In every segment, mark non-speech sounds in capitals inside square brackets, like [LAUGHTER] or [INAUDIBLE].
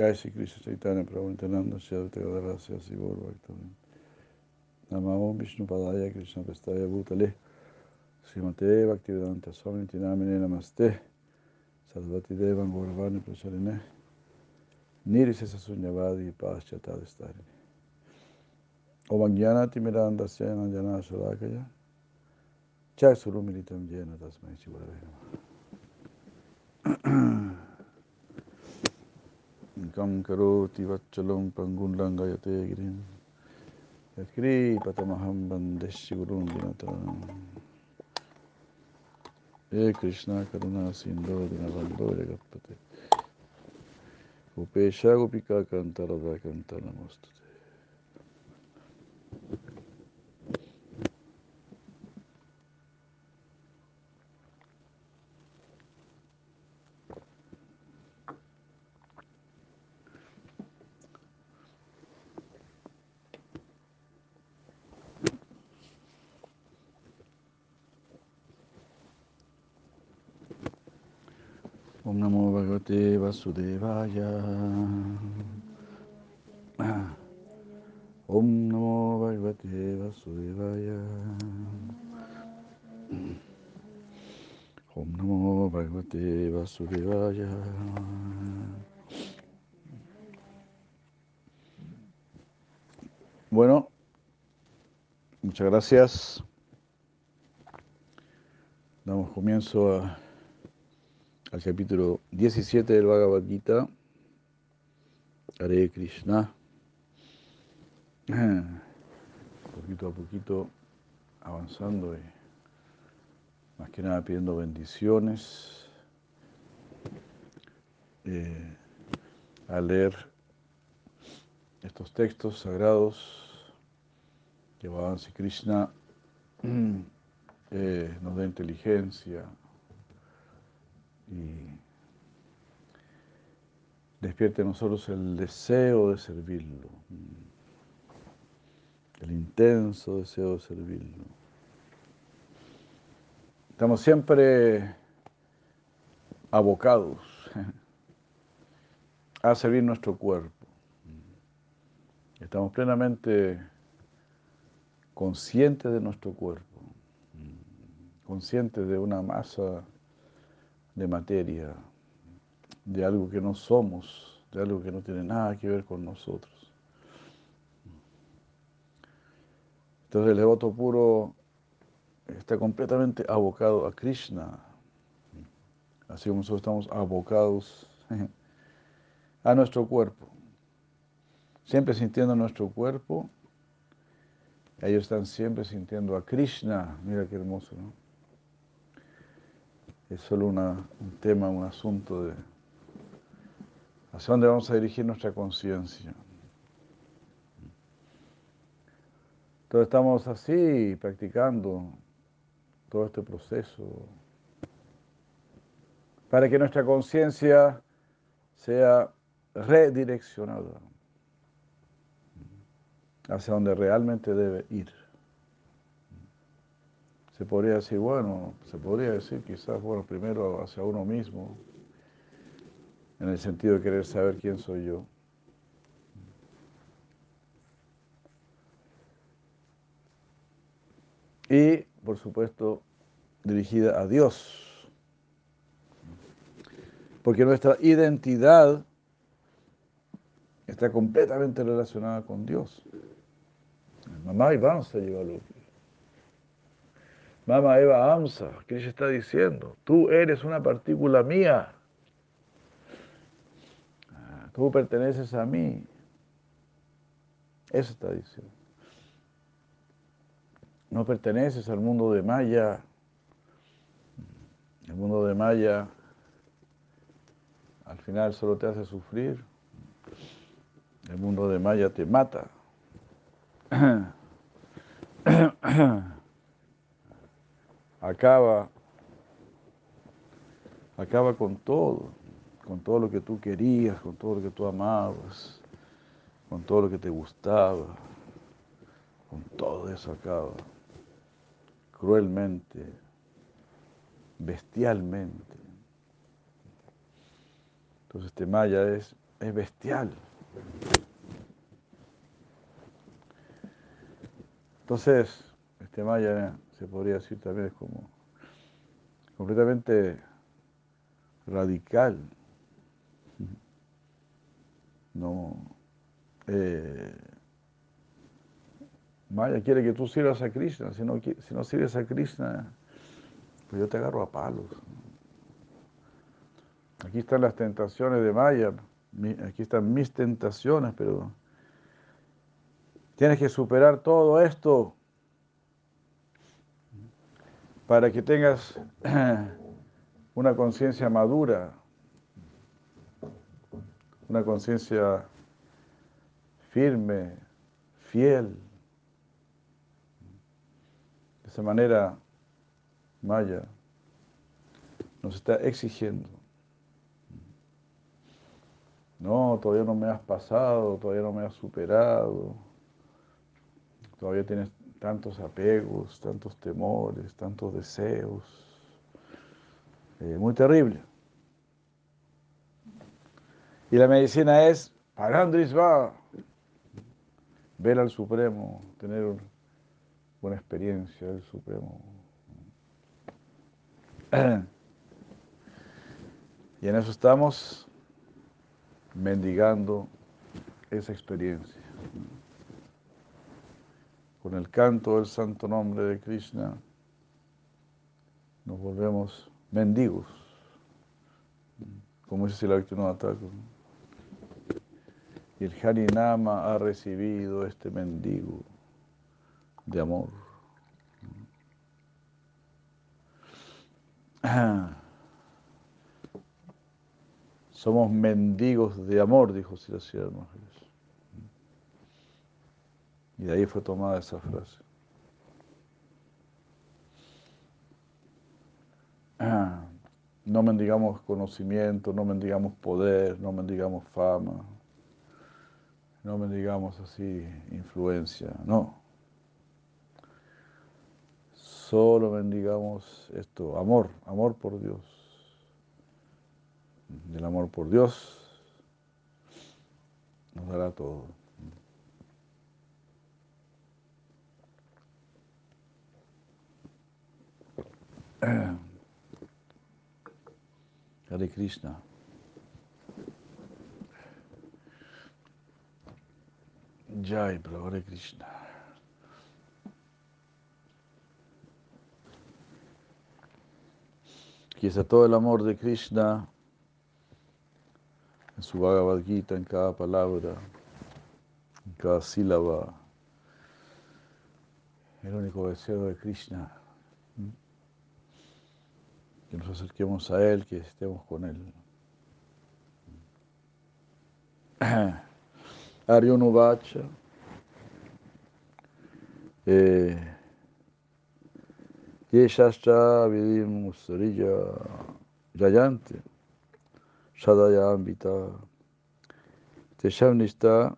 Jai Sri Krishna Chaitanya Prabhu Nityananda Shri Advaita Gadadhara Sri Gaur Bhaktivinoda Namo Vishnu Padaya Krishna Prestaya Bhutale. Srimate Bhaktivedanta Swami Tinamine Namaste. Sarvati Devan Gauravani Pracharine Nirisesa Sunyavadi Paschatadistari Om Jnanati Miranda Sena Jana Shalakaya. Chak Surumilitam Jena Tasmai Shivurave Kam Karoti Vachalom Pangun Langayate Girim Yakri Patamaham Bandeshi Gurun Dinataranam He Krishna Karuna Sindho Dinavando Jagapate Upesha Gopika Kanta Radha Kanta Om Namo Vasudevaya. Om Namo Bhagavate Vasudevaya. Om Namo Bhagavate Vasudevaya. Bueno, muchas gracias. Damos comienzo a capítulo 17 del Bhagavad Gita, Hare Krishna, [CLEARS THROAT] poquito a poquito avanzando y más que nada pidiendo bendiciones eh, al leer estos textos sagrados que Bhagavan Krishna [CLEARS THROAT] eh, nos da inteligencia, y despierte en nosotros el deseo de servirlo, el intenso deseo de servirlo. Estamos siempre abocados [LAUGHS] a servir nuestro cuerpo. Estamos plenamente conscientes de nuestro cuerpo, conscientes de una masa de materia, de algo que no somos, de algo que no tiene nada que ver con nosotros. Entonces el devoto puro está completamente abocado a Krishna, así como nosotros estamos abocados [LAUGHS] a nuestro cuerpo, siempre sintiendo nuestro cuerpo, ellos están siempre sintiendo a Krishna, mira qué hermoso, ¿no? Es solo un tema, un asunto de hacia dónde vamos a dirigir nuestra conciencia. Entonces estamos así practicando todo este proceso para que nuestra conciencia sea redireccionada hacia donde realmente debe ir se podría decir, bueno, se podría decir quizás, bueno, primero hacia uno mismo, en el sentido de querer saber quién soy yo. Y, por supuesto, dirigida a Dios. Porque nuestra identidad está completamente relacionada con Dios. Mamá y vamos a llevarlo. Mama Eva Amsa, Krishna está diciendo, tú eres una partícula mía. Ah, tú perteneces a mí. Eso está diciendo. No perteneces al mundo de Maya. El mundo de Maya al final solo te hace sufrir. El mundo de Maya te mata. [CLEARS THROAT] [CLEARS THROAT] acaba, acaba con todo, con todo lo que tú querías, con todo lo que tú amabas, con todo lo que te gustaba, con todo eso acaba, cruelmente, bestialmente. Entonces este Maya es es bestial. Entonces, este Maya se podría decir también es como completamente radical. No. Eh, Maya quiere que tú sirvas a Krishna. Si no, si no sirves a Krishna, pues yo te agarro a palos. Aquí están las tentaciones de Maya. Aquí están mis tentaciones, pero tienes que superar todo esto para que tengas [CLEARS THROAT] una conciencia madura, una conciencia firme, fiel. De esa manera, Maya nos está exigiendo. No, todavía no me has pasado, todavía no me has superado, todavía tienes tantos apegos, tantos temores, tantos deseos. Eh, muy terrible. Y la medicina es, va, ver al Supremo, tener una experiencia del Supremo. Y en eso estamos mendigando esa experiencia con el canto del santo nombre de Krishna, nos volvemos mendigos, como dice el Thakur. Y el Harinama ha recibido este mendigo de amor. Somos mendigos de amor, dijo Siracía Maharaj. Y de ahí fue tomada esa frase. [CLEARS THROAT] No mendigamos conocimiento, no mendigamos poder, no mendigamos fama, no mendigamos así influencia, no. Solo mendigamos esto, amor, amor por Dios. El amor por Dios nos dará todo. Hare Krishna. Jai, Prabhu Hare Krishna. Está todo el amor de Krishna en su Bhagavad Gita, en cada palabra, en cada sílaba. El único deseo de Krishna que nos acerquemos a Él, que estemos con Él. [CLEARS THROAT] Aryonuvacha. Eh, Yeshascha Vidim Usarija Jayante Shadayambita Teshamnista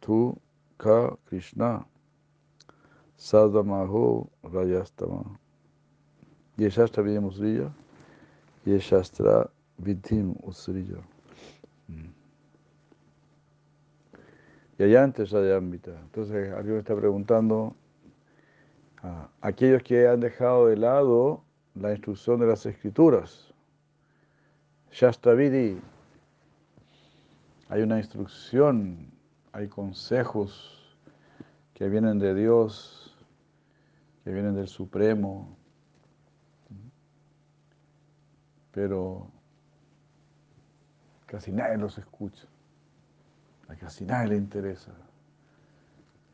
Tu Ka Krishna Sadamaho Rayastama Yeshastra Vidhim Usriya, Yeshastra Vidhim Usriya. Y allá antes de ámbito. Entonces, alguien está preguntando a aquellos que han dejado de lado la instrucción de las escrituras. Shastra. Hay una instrucción, hay consejos que vienen de Dios, que vienen del Supremo, pero casi nadie los escucha, a casi nadie le interesa,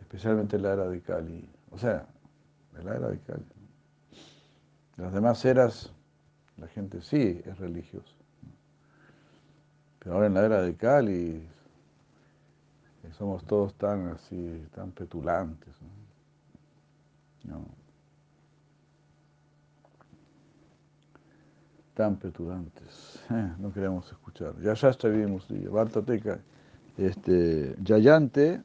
especialmente en la era de Cali, o sea, la era de Cali. Las demás eras la gente sí es religiosa, pero ahora en la era de Cali somos todos tan así, tan petulantes. ¿no? Tan petulantes, [LAUGHS] eh, no queremos escuchar. Ya ya vivimos, Bartateca, este, Yayante,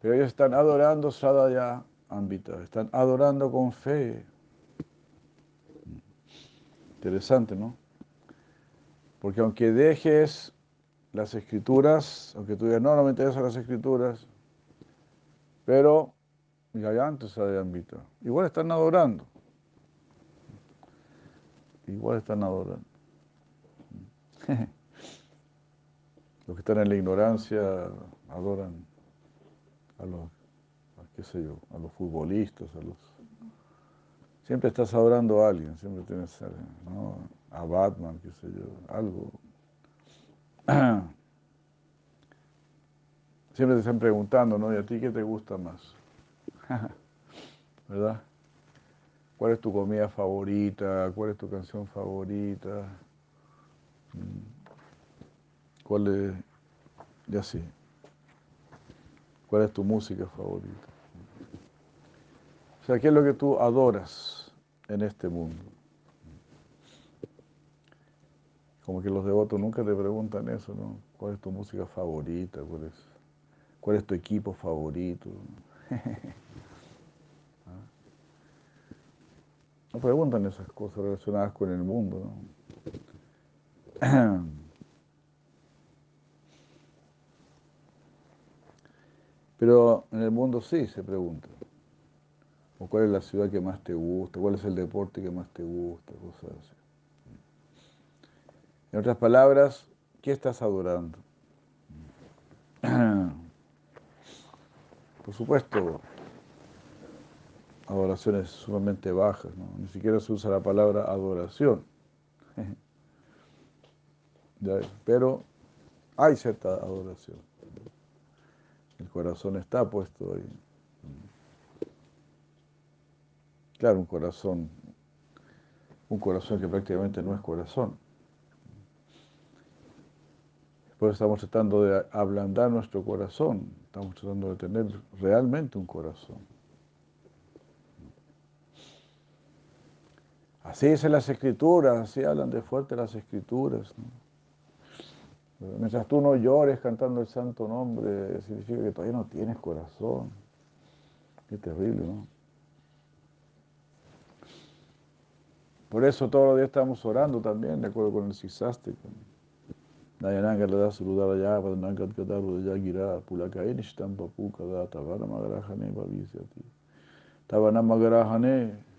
pero ellos están adorando Sadaya Ambita, están adorando con fe. Interesante, ¿no? Porque aunque dejes las escrituras, aunque tú digas, no, no me interesan las escrituras, pero antes ámbito. igual están adorando. Igual están adorando. [LAUGHS] Los que están en la ignorancia adoran a los, qué sé yo, a los futbolistas, a los... Siempre estás adorando a alguien, siempre tienes a Batman, qué sé yo, algo. [CLEARS THROAT] Siempre te están preguntando, ¿no? ¿Y a ti qué te gusta más? [LAUGHS] ¿Verdad? ¿Cuál es tu comida favorita? ¿Cuál es tu canción favorita? Mm. ¿Cuál es, ya sé, cuál es tu música favorita? O sea, ¿qué es lo que tú adoras en este mundo? Como que los devotos nunca te preguntan eso, ¿no? ¿Cuál es tu música favorita? ¿Cuál es, cuál es tu equipo favorito? [LAUGHS] No preguntan esas cosas relacionadas con el mundo, ¿no? [CLEARS THROAT] Pero en el mundo sí se pregunta. O cuál es la ciudad que más te gusta, cuál es el deporte que más te gusta, cosas así. En otras palabras, ¿qué estás adorando? [CLEARS THROAT] Por supuesto, adoraciones sumamente bajas, ni siquiera se usa la palabra adoración. [LAUGHS] Pero hay cierta adoración. El corazón está puesto ahí. Claro, un corazón, un corazón que prácticamente no es corazón. Eso estamos tratando de ablandar nuestro corazón, estamos tratando de tener realmente un corazón. Así dicen las escrituras, así hablan de fuerte las escrituras. Mientras tú no llores cantando el santo nombre, significa que todavía no tienes corazón. Qué terrible, ¿no? Por eso todos los días estamos orando también, de acuerdo con el sisástico. Nayananga le da saludar allá, Padananga Kataru de Yagira, Pulakain Ishtampapu Kada, Tavana Magarajane, Babisyati. Tavana Magarajane.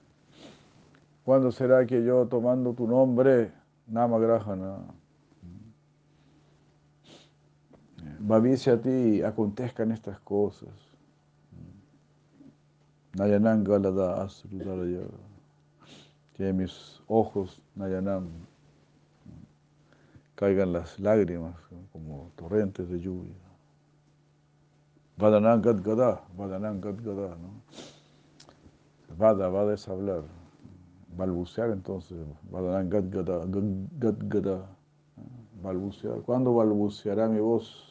¿Cuándo será que yo tomando tu nombre, Namagrahana? Babisi a ti acontezcan estas cosas. Nayanam Galada Asrudaraya. Que mis ojos, Nayanam, caigan las lágrimas como torrentes de lluvia. Vadanam Gadgada, Vadanam Gadgada, ¿no? Vada, Vada es hablar, balbucear entonces, Gadgada, Gadgada, balbucear. ¿Cuándo balbuceará mi voz?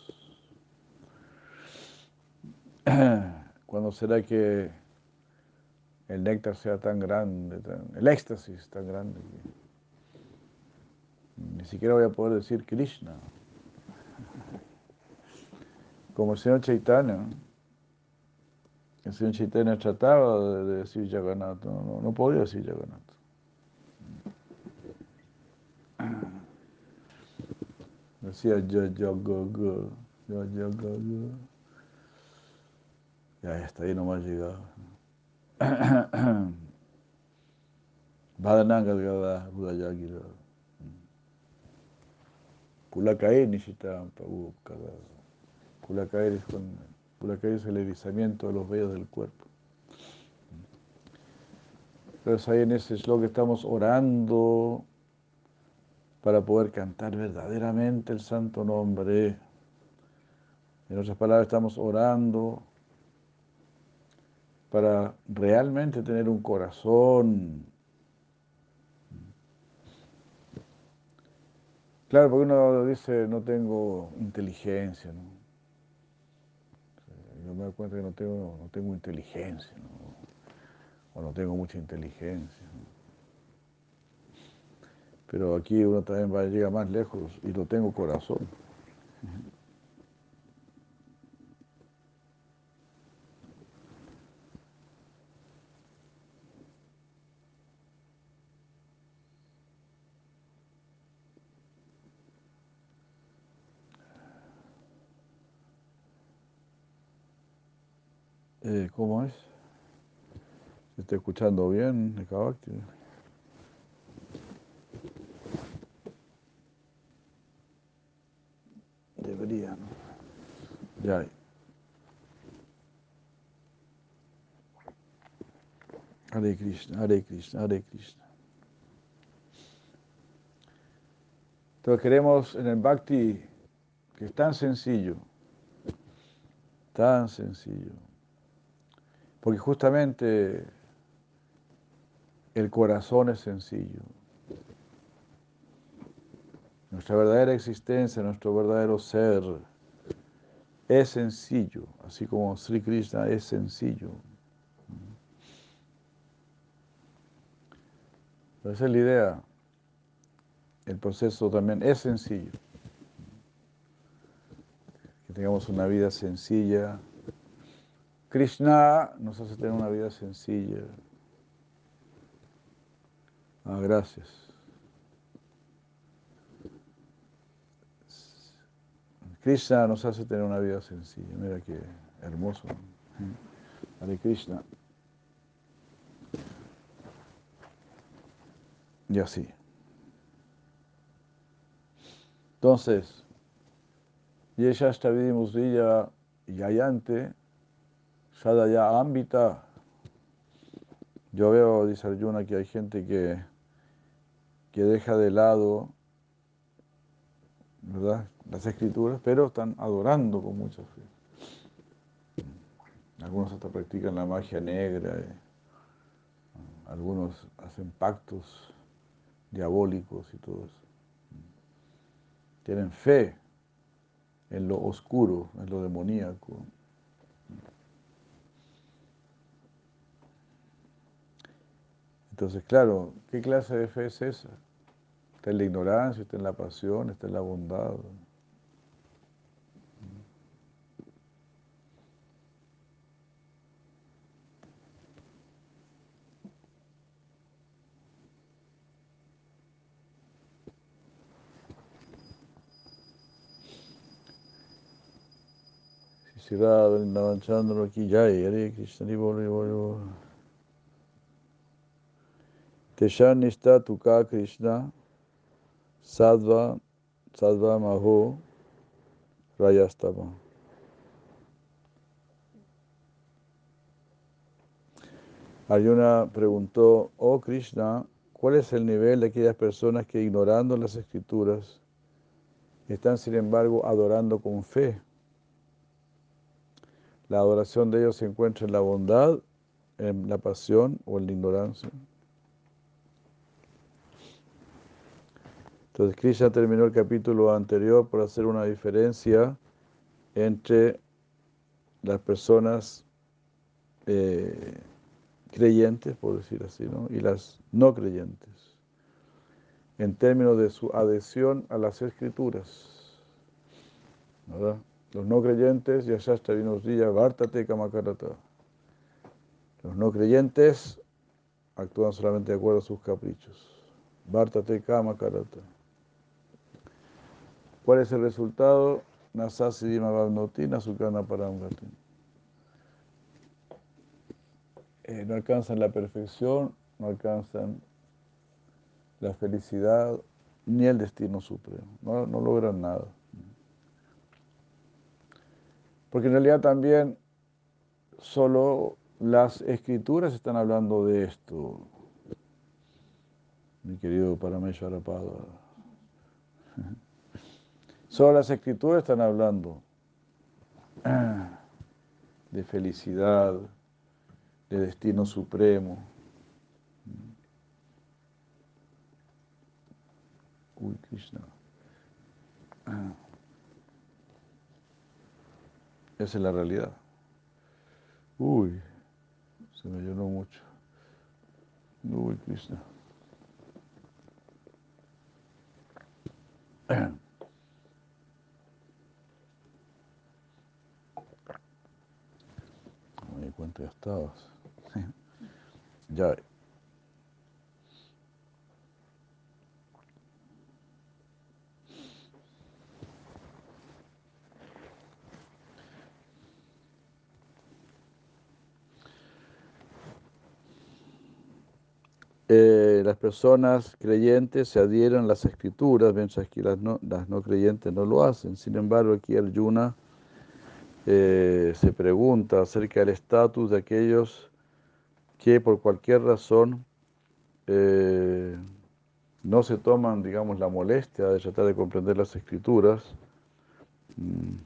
[CLEARS THROAT] ¿Cuándo será que el néctar sea tan grande, el éxtasis tan grande ni siquiera voy a poder decir Krishna? Como el señor Chaitanya. El señor Chaitanya trataba de, decir Jagannath, no, no, podía decir Jagannath. Decía ya, ya, ya, ya, ya, hasta ahí nomás llegaba. [COUGHS] Vadananga Gada Budayagira. Pulakae Nishitam Pagukada. Pulakae es con Pulakae es el erizamiento de los vellos del cuerpo. Entonces ahí en ese que estamos orando para poder cantar verdaderamente el santo nombre. En otras palabras, estamos orando para realmente tener un corazón. Claro, porque uno dice, no tengo inteligencia, ¿no? Yo me doy cuenta que no tengo, no tengo inteligencia, ¿no? o no tengo mucha inteligencia pero aquí uno también va, a llega más lejos y no tengo corazón. Eh, ¿Cómo es? ¿Se está escuchando bien, Ekavakti? Ya. Hare Krishna, Hare Krishna, Hare Krishna. Entonces queremos en el Bhakti, que es tan sencillo, tan sencillo, porque justamente el corazón es sencillo. Nuestra verdadera existencia, nuestro verdadero ser es sencillo, así como Sri Krishna es sencillo. esa es la idea. El proceso también es sencillo. Que tengamos una vida sencilla. Krishna nos hace tener una vida sencilla. Ah, gracias. Krishna nos hace tener una vida sencilla. Mira qué hermoso. Hare Krishna. Y así. Entonces, Yesha Stavidi Musrilla Yayante, Shadaya Ambita. Yo veo, dice Arjuna, que hay gente que, que deja de lado ¿verdad? Las escrituras, pero están adorando con mucha fe. Algunos hasta practican la magia negra, eh. algunos hacen pactos diabólicos y todo eso. Tienen fe en lo oscuro, en lo demoníaco. Entonces, claro, ¿qué clase de fe es esa? Está en la ignorancia, está en la pasión, está en la bondad. Sira Vrindavan Chandra ki jai, Hare Krishna, Bolo, Bolo. Teshanista Tuka Krishna, Sadva, Sadva Maho, Rayastama. Arjuna preguntó, oh Krishna, ¿cuál es el nivel de aquellas personas que ignorando las escrituras están sin embargo adorando con fe? La adoración de ellos se encuentra en la bondad, en la pasión o en la ignorancia. Entonces Krishna terminó el capítulo anterior por hacer una diferencia entre las personas eh, creyentes, por decir así, y las no creyentes, en términos de su adhesión a las escrituras. ¿verdad? Los no creyentes, Yashasta Vinosriya, Vártate Kamakarata. Los no creyentes actúan solamente de acuerdo a sus caprichos. Vártate Kamakarata. ¿Cuál es el resultado? Nasasi Dima Bhavnoti, Nasukana Paramgati. Eh, no alcanzan la perfección, no alcanzan la felicidad ni el destino supremo. No logran nada. Porque en realidad también solo las escrituras están hablando de esto, mi querido Parameshwara Pada. [LAUGHS] Solo las escrituras están hablando de felicidad, de destino supremo. Uy, Krishna. Esa es la realidad. Uy, se me llenó mucho. Uy, Krishna. [CLEARS THROAT] Me di ya estabas. [LAUGHS] ya. Las personas creyentes se adhieren a las escrituras, mientras que las no, las no creyentes no lo hacen. Sin embargo, aquí Arjuna eh, se pregunta acerca del estatus de aquellos que por cualquier razón eh, no se toman, digamos, la molestia de tratar de comprender las escrituras. Mm.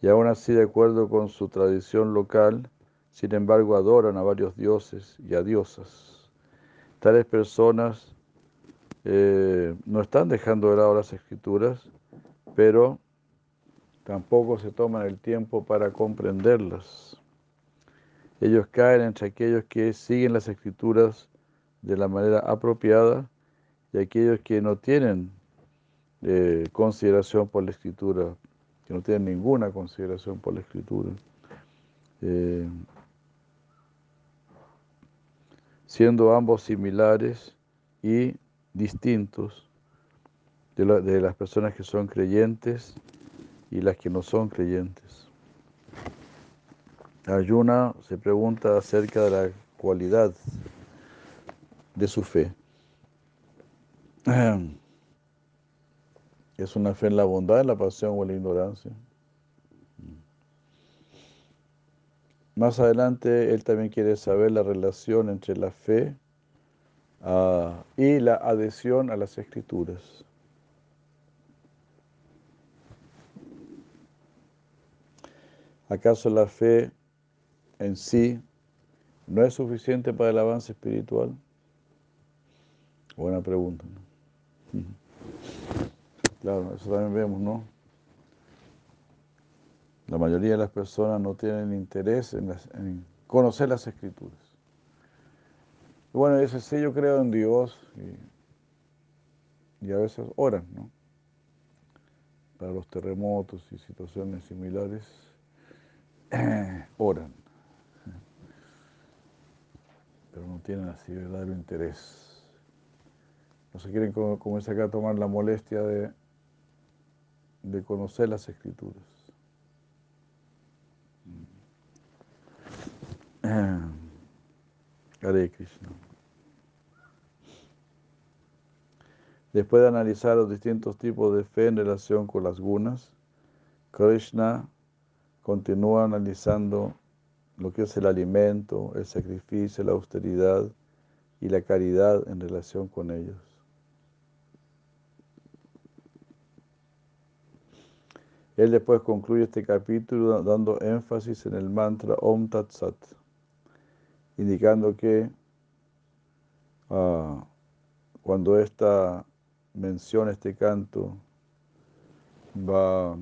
Y aún así, de acuerdo con su tradición local, sin embargo, adoran a varios dioses y a diosas. Tales personas eh, no están dejando de lado las escrituras, pero tampoco se toman el tiempo para comprenderlas. Ellos caen entre aquellos que siguen las escrituras de la manera apropiada y aquellos que no tienen eh, consideración por la escritura, que no tienen ninguna consideración por la escritura. Eh, siendo ambos similares y distintos de las personas que son creyentes y las que no son creyentes. Ayuna se pregunta acerca de la cualidad de su fe. [CLEARS THROAT] ¿Es una fe en la bondad, en la pasión o en la ignorancia? Más adelante, él también quiere saber la relación entre la fe ah, y la adhesión a las escrituras. ¿Acaso la fe en sí no es suficiente para el avance espiritual? Buena pregunta. Claro, eso también vemos, ¿no? La mayoría de las personas no tienen interés en, conocer las escrituras. Bueno, eso sí, yo creo en Dios y, a veces oran, ¿no? Para los terremotos y situaciones similares [CLEARS THROAT] oran, pero no tienen así verdadero interés. No se quieren, como, a tomar la molestia de conocer las escrituras. [CLEARS THROAT] Hare Krishna. Después de analizar los distintos tipos de fe en relación con las gunas, Krishna continúa analizando lo que es el alimento, el sacrificio, la austeridad y la caridad en relación con ellos. Él después concluye este capítulo dando énfasis en el mantra Om Tat Sat, indicando que ah, cuando esta menciona este canto va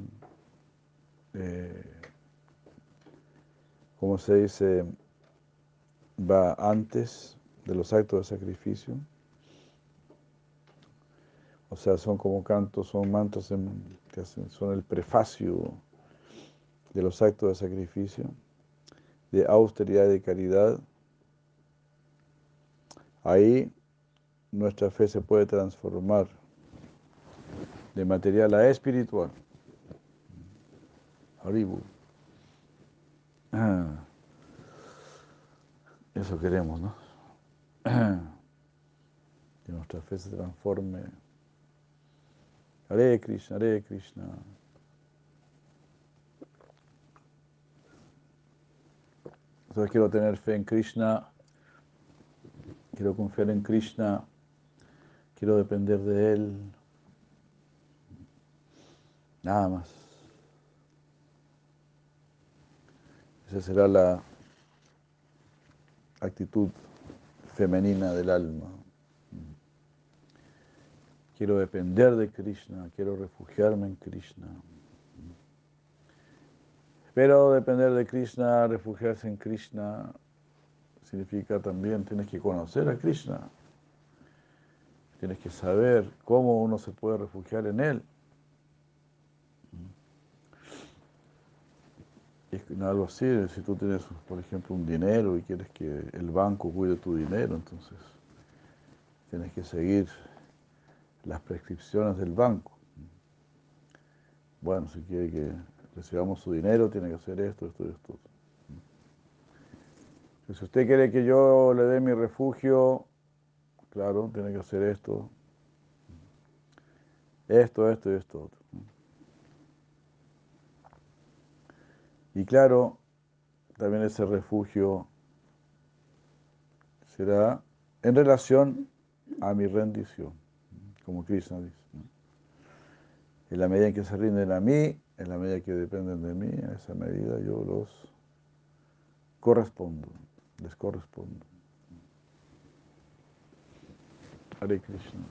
eh, como se dice, va antes de los actos de sacrificio. O sea, son como cantos, son mantos que son el prefacio de los actos de sacrificio, de austeridad y de caridad. Ahí nuestra fe se puede transformar de material a espiritual. Haribu. Ah. Eso queremos, ¿no? [CLEARS THROAT] Que nuestra fe se transforme. Hare Krishna, Hare Krishna. Entonces quiero tener fe en Krishna, quiero confiar en Krishna, quiero depender de Él. Nada más. Esa será la actitud femenina del alma. Quiero depender de Krishna, quiero refugiarme en Krishna. Pero depender de Krishna, refugiarse en Krishna, significa también tienes que conocer a Krishna. Tienes que saber cómo uno se puede refugiar en Él. algo así, si tú tienes, por ejemplo, un dinero y quieres que el banco cuide tu dinero, entonces tienes que seguir las prescripciones del banco. Bueno, si quiere que recibamos su dinero, tiene que hacer esto, esto y esto. Si usted quiere que yo le dé mi refugio, claro, tiene que hacer esto, esto, esto y esto otro. Y claro, también ese refugio será en relación a mi rendición, como Krishna dice. En la medida en que se rinden a mí, en la medida que dependen de mí, en esa medida yo los correspondo, les correspondo. Hare Krishna.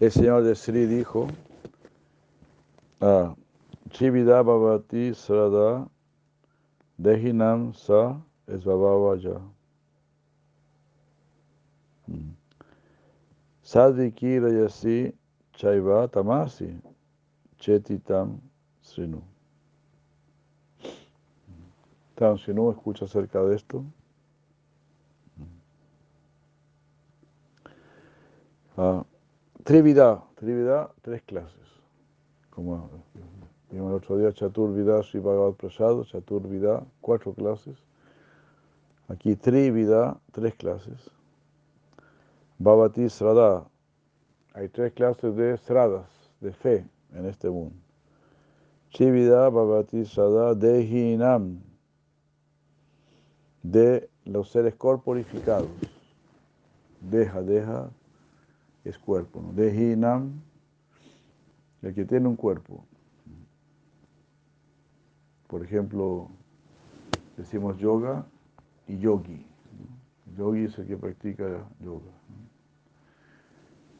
El señor de Sri dijo, ah, Chivida Bhavati Srada Dehinam Sa Esvabhavaya. Hmm. Sadviki Rayasi Chaiva Tamasi Chetitam Srinu. Tam Srinu escucha acerca de esto. Ah, Trivida, Trivida, tres clases. Como el otro día, Chaturvida, Sri Bhagavad Prasad, Chaturvida, cuatro clases. Aquí Trivida, tres clases. Bhavati Srada, hay tres clases de sradas, de fe en este mundo. Chivida, Bhavati Srada, Dehinam, de los seres corporificados. Deja, deja, es cuerpo. ¿no? Dehinam, el que tiene un cuerpo. Por ejemplo, decimos yoga y yogi. Yogi es el que practica yoga.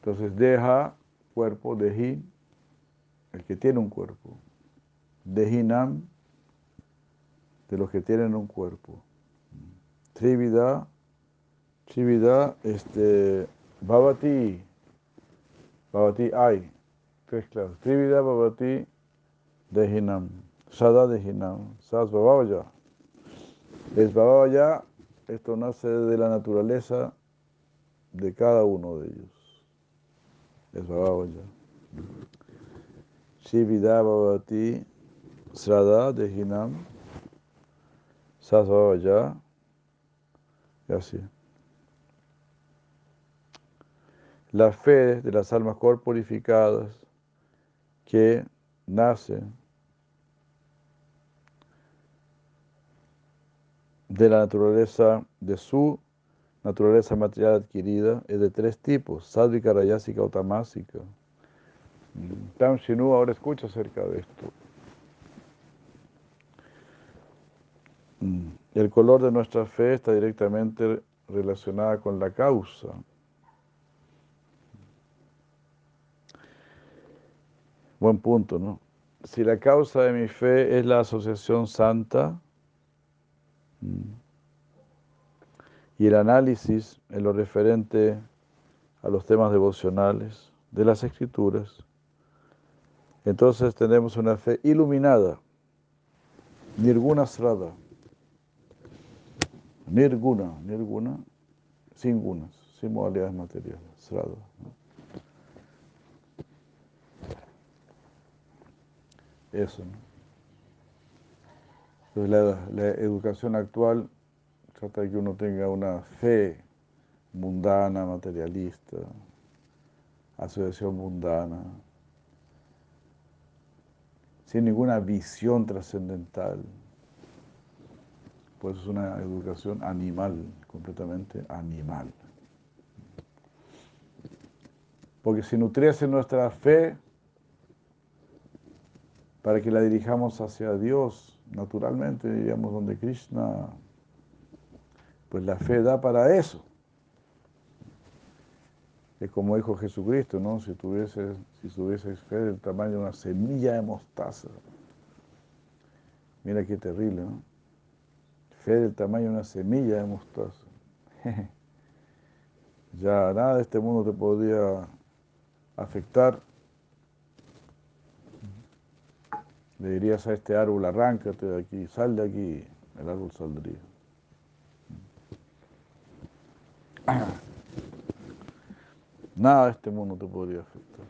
Entonces, deja, cuerpo, dehi, el que tiene un cuerpo. Dehinam, de los que tienen un cuerpo. Trivida, Trivida, este, Bhavati, Bhavati hay, tres clases. Trivida Bhavati Dehinam, Sada Dehinam, Sas Bhavavaya. Es Bhavavaya, esto nace de la naturaleza de cada uno de ellos. Es Bhavavaya. Shivida Bhavati Srada Dehinam, Sas Bhavavaya. Y así. la fe de las almas corporificadas que nacen de la naturaleza, de su naturaleza material adquirida, es de tres tipos, sádvica, rayásica o tamásica. Tam Shinu ahora escucha acerca de esto. El color de nuestra fe está directamente relacionada con la causa. Buen punto, ¿no? Si la causa de mi fe es la asociación santa mm, y el análisis en lo referente a los temas devocionales de las escrituras, entonces tenemos una fe iluminada, nirguna srada, nirguna, nirguna, sin gunas, sin modalidades materiales, srada. Eso. Entonces la, educación actual trata de que uno tenga una fe mundana, materialista, asociación mundana, sin ninguna visión trascendental. Pues es una educación animal, completamente animal. Porque si nutriese nuestra fe, para que la dirijamos hacia Dios, naturalmente diríamos donde Krishna, pues la fe da para eso. Es como dijo Jesucristo, ¿no? Si tuviese, si tuvieses fe del tamaño de una semilla de mostaza. Mira qué terrible, ¿no? Fe del tamaño de una semilla de mostaza. [LAUGHS] ya nada de este mundo te podría afectar Le dirías a este árbol, arráncate de aquí, sal de aquí, el árbol saldría. Nada de este mundo te podría afectar.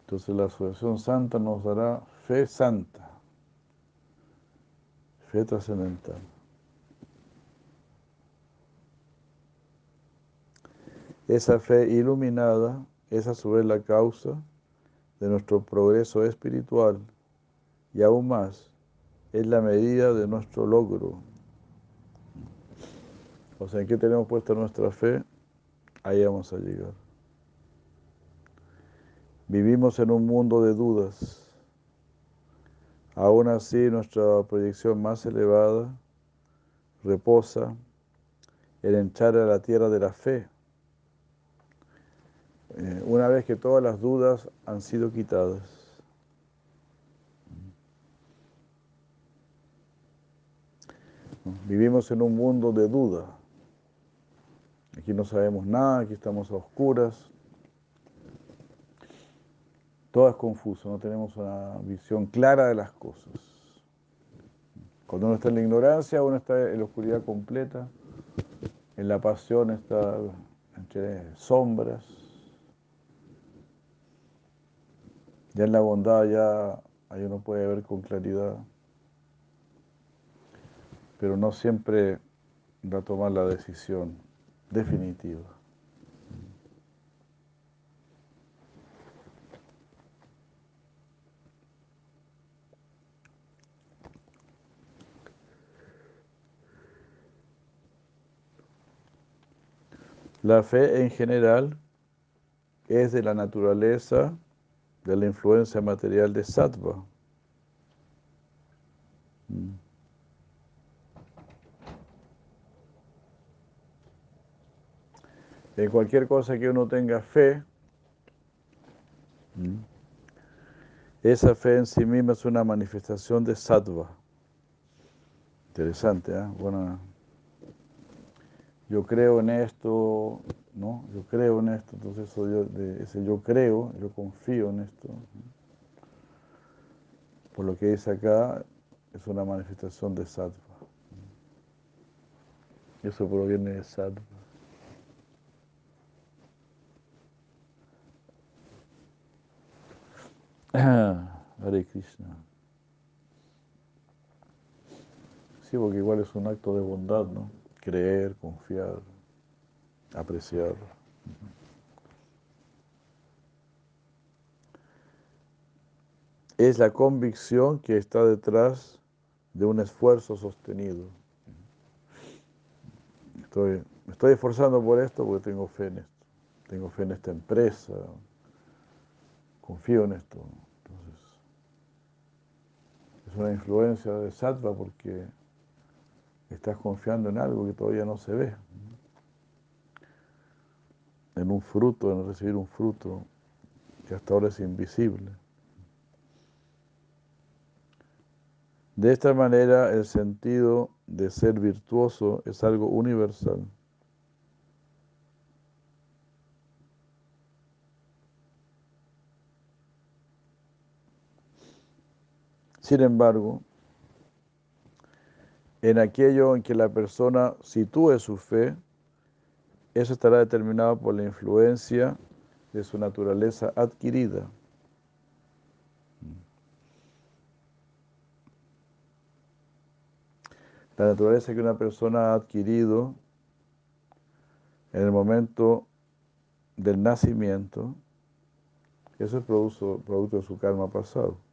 Entonces la asociación santa nos dará fe santa, fe trascendental. Esa fe iluminada es a su vez la causa de nuestro progreso espiritual y aún más es la medida de nuestro logro. O sea, ¿en qué tenemos puesta nuestra fe? Ahí vamos a llegar. Vivimos en un mundo de dudas. Aún así, nuestra proyección más elevada reposa en entrar a la tierra de la fe eh, una vez que todas las dudas han sido quitadas. Vivimos en un mundo de duda. Aquí no sabemos nada, aquí estamos a oscuras. Todo es confuso, no tenemos una visión clara de las cosas. Cuando uno está en la ignorancia, uno está en la oscuridad completa, en la pasión está entre sombras. Ya en la bondad ya ahí uno puede ver con claridad, pero no siempre va a tomar la decisión definitiva. La fe en general es de la naturaleza de la influencia material de sattva. En cualquier cosa que uno tenga fe, esa fe en sí misma es una manifestación de sattva. Interesante, ¿eh? Bueno, yo creo en esto, ¿no? Yo creo en esto, entonces eso ese yo creo, yo confío en esto. Por lo que dice acá, es una manifestación de sattva. Eso proviene de sattva. [CLEARS THROAT] Hare Krishna. Sí, porque igual es un acto de bondad, ¿no? Creer, confiar apreciar. Es la convicción que está detrás de un esfuerzo sostenido. Estoy, me estoy esforzando por esto porque tengo fe en esto. Tengo fe en esta empresa. Confío en esto. Es una influencia de sattva porque estás confiando en algo que todavía no se ve en un fruto, en recibir un fruto que hasta ahora es invisible. De esta manera el sentido de ser virtuoso es algo universal. Sin embargo, en aquello en que la persona sitúe su fe, eso estará determinado por la influencia de su naturaleza adquirida. La naturaleza que una persona ha adquirido en el momento del nacimiento, eso es producto, producto de su karma pasado.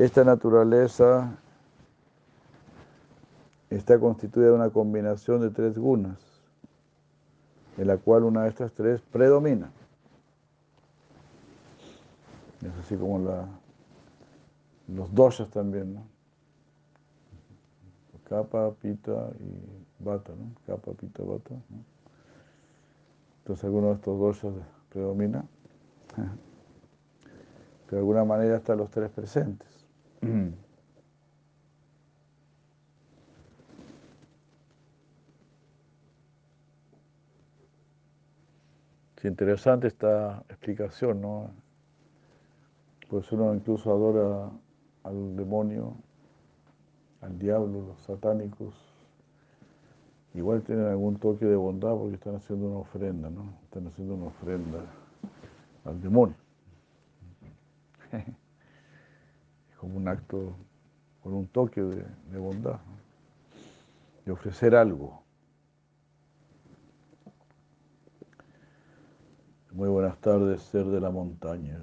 Esta naturaleza está constituida de una combinación de tres gunas, en la cual una de estas tres predomina. Es así como los doshas también, ¿no? Kappa, Pita y Bata, ¿no? Kappa, Pita, Bata. Entonces alguno de estos doshas predomina. [LAUGHS] De alguna manera están los tres presentes. Es interesante esta explicación, ¿no? Pues uno incluso adora al demonio, al diablo, los satánicos, igual tienen algún toque de bondad porque están haciendo una ofrenda, ¿no? Están haciendo una ofrenda al demonio. [LAUGHS] Como un acto con un toque de, bondad, de ofrecer algo. Muy buenas tardes, ser de la montaña.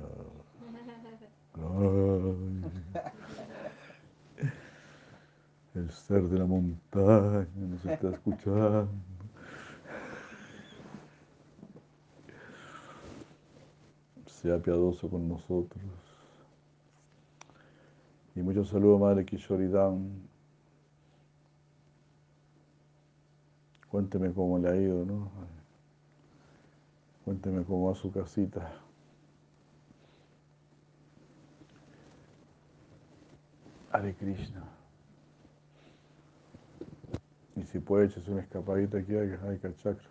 el ser de la montaña nos está escuchando. Sea piadoso con nosotros. Y muchos saludos, Madre Kishoridan. Cuénteme cómo le ha ido, ¿no? Cuénteme cómo va su casita. Hare Krishna. Y si puede, echarse una escapadita aquí a Chakra.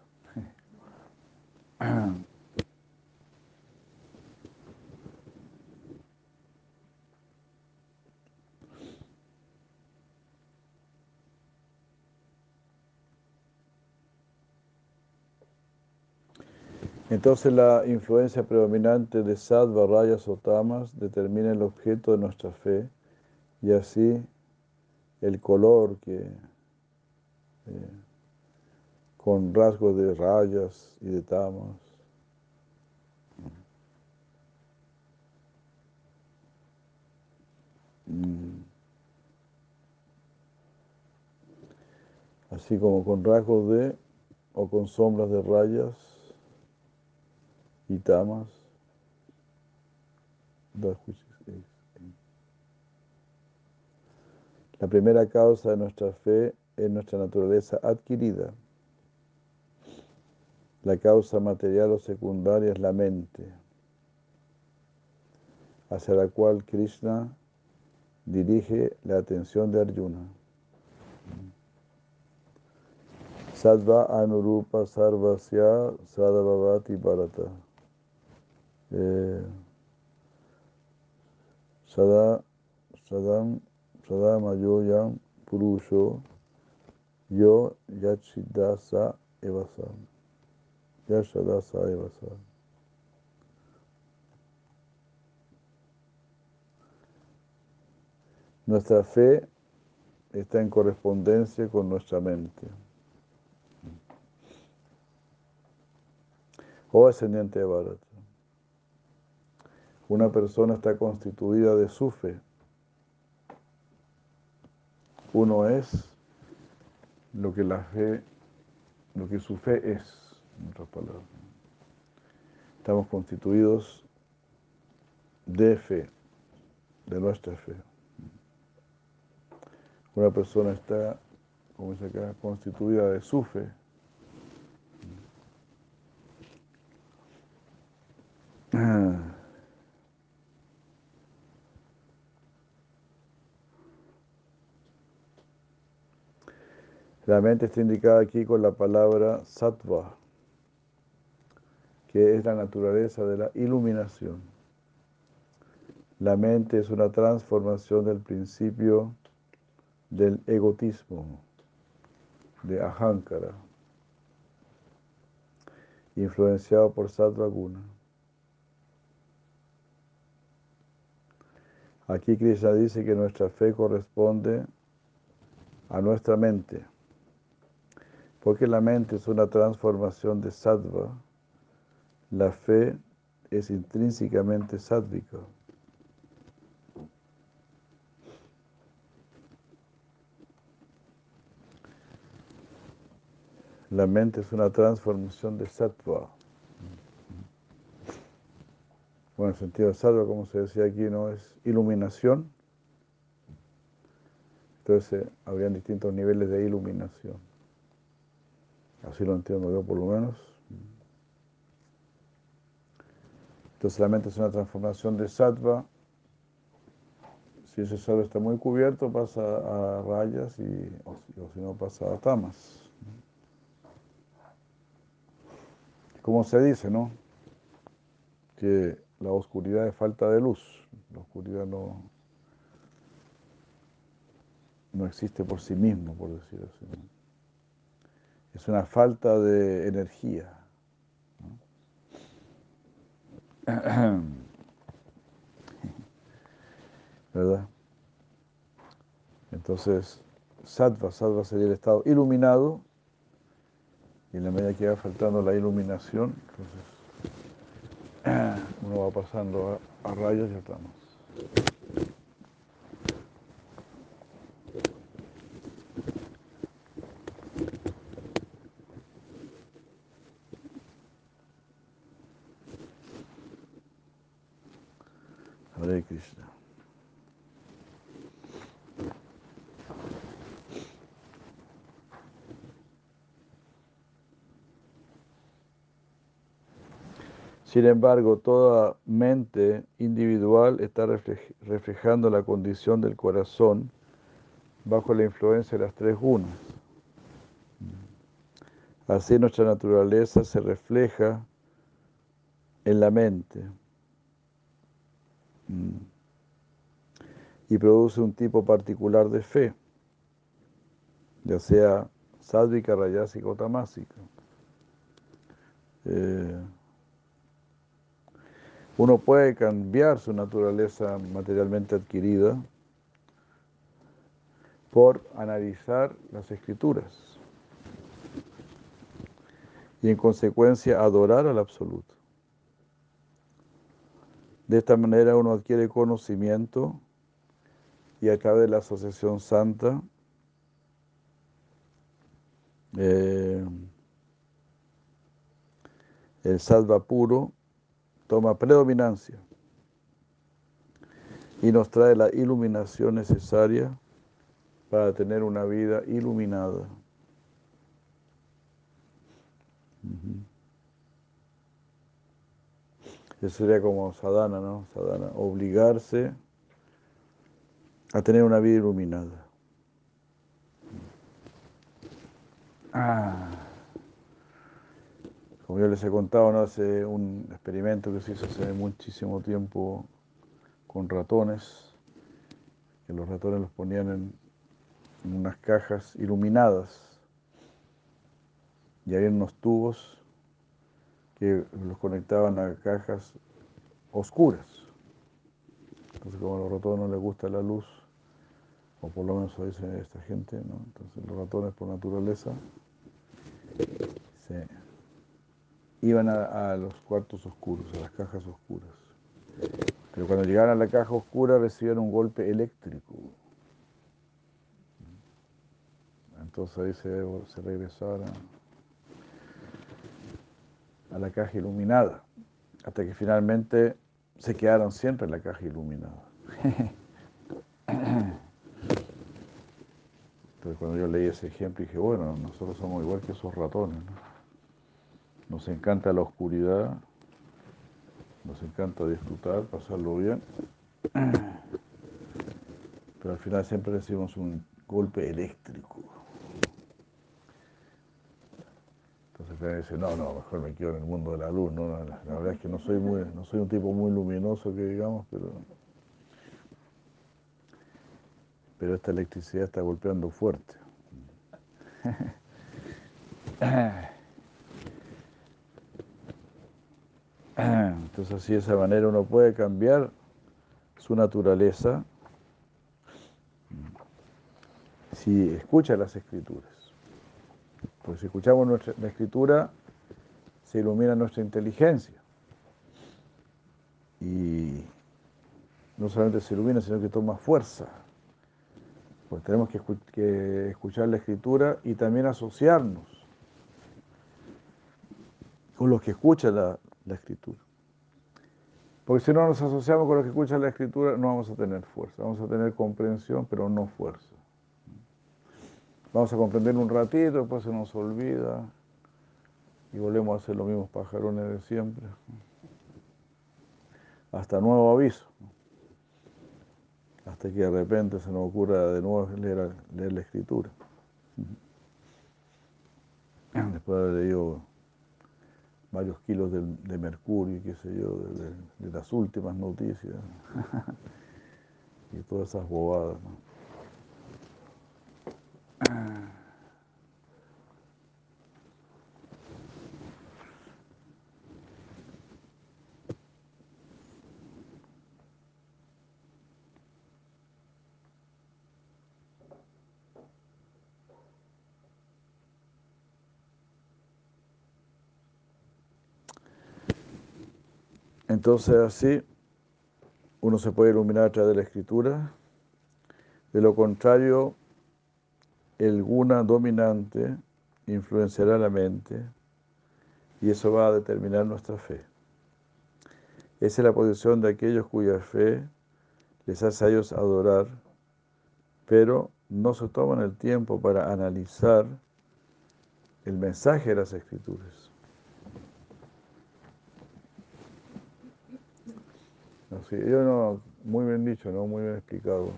[CLEARS THROAT] Entonces la influencia predominante de sattva, rayas o tamas determina el objeto de nuestra fe y así el color que eh, con rasgos de rayas y de tamas. Mm. Así como con rasgos de o con sombras de rayas y tamas. La primera causa de nuestra fe es nuestra naturaleza adquirida. La causa material o secundaria es la mente, hacia la cual Krishna dirige la atención de Arjuna. Sattva anurupa sarvasya sadavavati bharata. Eh, sada, sadam, sadamayoyam purusho yo yachidasa evasa. Yashadasa evasa. Nuestra fe está en correspondencia con nuestra mente. Oh ascendiente de Bharat. Una persona está constituida de su fe. Uno es lo que la fe, lo que su fe es, en otras palabras. Estamos constituidos de fe, de nuestra fe. Una persona está, como dice acá, constituida de su fe. Ah. La mente está indicada aquí con la palabra sattva, que es la naturaleza de la iluminación. La mente es una transformación del principio del egotismo, de ahankara, influenciado por sattva guna. Aquí Krishna dice que nuestra fe corresponde a nuestra mente porque la mente es una transformación de sattva, la fe es intrínsecamente sádvica. La mente es una transformación de sattva. Bueno, el sentido de sattva, como se decía aquí, no es iluminación. Entonces, eh, habrían distintos niveles de iluminación. Así lo entiendo yo por lo menos. Entonces la mente es una transformación de sattva. Si ese sattva está muy cubierto, pasa a rayas y, o, si no, pasa a tamas. Como se dice, ¿no? Que la oscuridad es falta de luz. La oscuridad no, no existe por sí mismo, por decir así. Es una falta de energía. [CLEARS THROAT] ¿Verdad? Entonces, sattva, sattva sería el estado iluminado, y en la medida que va faltando la iluminación, entonces [CLEARS THROAT] uno va pasando a, rayos y a tamas. Hare Krishna. Sin embargo, toda mente individual está reflejando la condición del corazón bajo la influencia de las tres gunas. Así nuestra naturaleza se refleja en la mente y produce un tipo particular de fe, ya sea sádvica, rayásica o tamásica. Eh, uno puede cambiar su naturaleza materialmente adquirida por analizar las escrituras y en consecuencia adorar al absoluto. De esta manera uno adquiere conocimiento y a de la asociación santa eh, el sattva puro toma predominancia y nos trae la iluminación necesaria para tener una vida iluminada. Eso sería como sadhana, ¿no? Sadhana, obligarse a tener una vida iluminada. Ah. Como yo les he contado, ¿no? hace un experimento que se hizo hace muchísimo tiempo con ratones, que los ratones los ponían en, unas cajas iluminadas y había unos tubos que los conectaban a cajas oscuras. Entonces, como a los ratones no les gusta la luz, o por lo menos eso dice esta gente, ¿no? entonces los ratones por naturaleza se iban a, los cuartos oscuros, a las cajas oscuras. Pero cuando llegaron a la caja oscura recibieron un golpe eléctrico. Entonces ahí se, se regresaron a la caja iluminada, hasta que finalmente se quedaron siempre en la caja iluminada. Entonces cuando yo leí ese ejemplo dije, bueno, nosotros somos igual que esos ratones. ¿no? Nos encanta la oscuridad, nos encanta disfrutar, pasarlo bien, pero al final siempre recibimos un golpe eléctrico. Entonces me dice, no, no, mejor me quedo en el mundo de la luz. No, la, verdad es que no soy, muy, no soy un tipo muy luminoso que digamos, pero, pero esta electricidad está golpeando fuerte. [LAUGHS] Entonces así de esa manera uno puede cambiar su naturaleza si escucha las escrituras. Porque si escuchamos nuestra, la escritura, se ilumina nuestra inteligencia. Y no solamente se ilumina, sino que toma fuerza. Pues tenemos que, escuchar la escritura y también asociarnos con los que escuchan la, la escritura. Porque si no nos asociamos con los que escuchan la escritura, no vamos a tener fuerza. Vamos a tener comprensión, pero no fuerza. Vamos a comprender un ratito, después se nos olvida y volvemos a hacer los mismos pajarones de siempre. Hasta nuevo aviso. Hasta que de repente se nos ocurra de nuevo leer, leer la escritura. Después de haber leído varios kilos de, mercurio, qué sé yo, de, las últimas noticias [LAUGHS] y todas esas bobadas. Entonces así uno se puede iluminar a través de la escritura. De lo contrario, el guna dominante influenciará la mente y eso va a determinar nuestra fe. Esa es la posición de aquellos cuya fe les hace a ellos adorar, pero no se toman el tiempo para analizar el mensaje de las escrituras. Así, yo no, muy bien dicho, ¿no? muy bien explicado.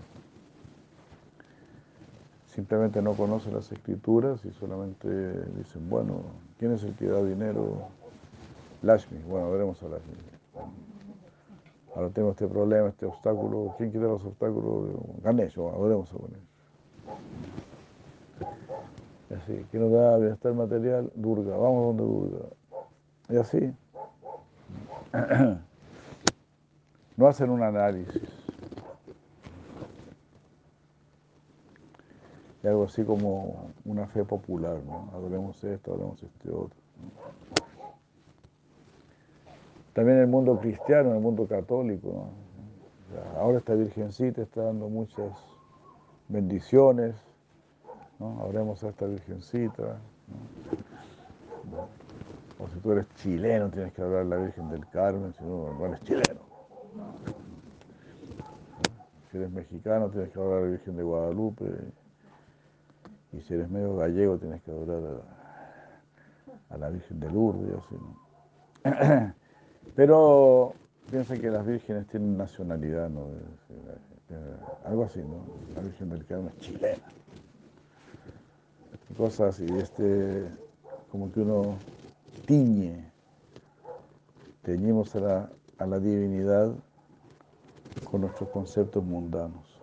Simplemente no conocen las escrituras y solamente dicen, bueno, ¿quién es el que da dinero? Lashmi, bueno, veremos a Lashmi. Ahora tengo este problema, este obstáculo. ¿Quién quita los obstáculos? Ganesh, bueno, veremos a Ganesh. Así, ¿quién nos da bienestar material? Durga, vamos donde Durga. Y así. [CLEARS THROAT] No hacen un análisis. Y algo así como una fe popular, ¿no? Adoremos esto, adoremos este otro. También el mundo cristiano, el mundo católico, ahora esta virgencita está dando muchas bendiciones, ¿no? A esta virgencita. O si tú eres chileno, tienes que hablar a la Virgen del Carmen, si no, no eres chileno. Eres mexicano, tienes que adorar a la Virgen de Guadalupe. Y si eres medio gallego, tienes que adorar a, la Virgen de Lourdes. ¿no? [CLEARS THROAT] Pero piensa que las vírgenes tienen nacionalidad, ¿no? Algo así, ¿no? La Virgen del Carmen es chilena. Cosas así, este, como que uno tiñe, teñimos a la, a la divinidad con nuestros conceptos mundanos.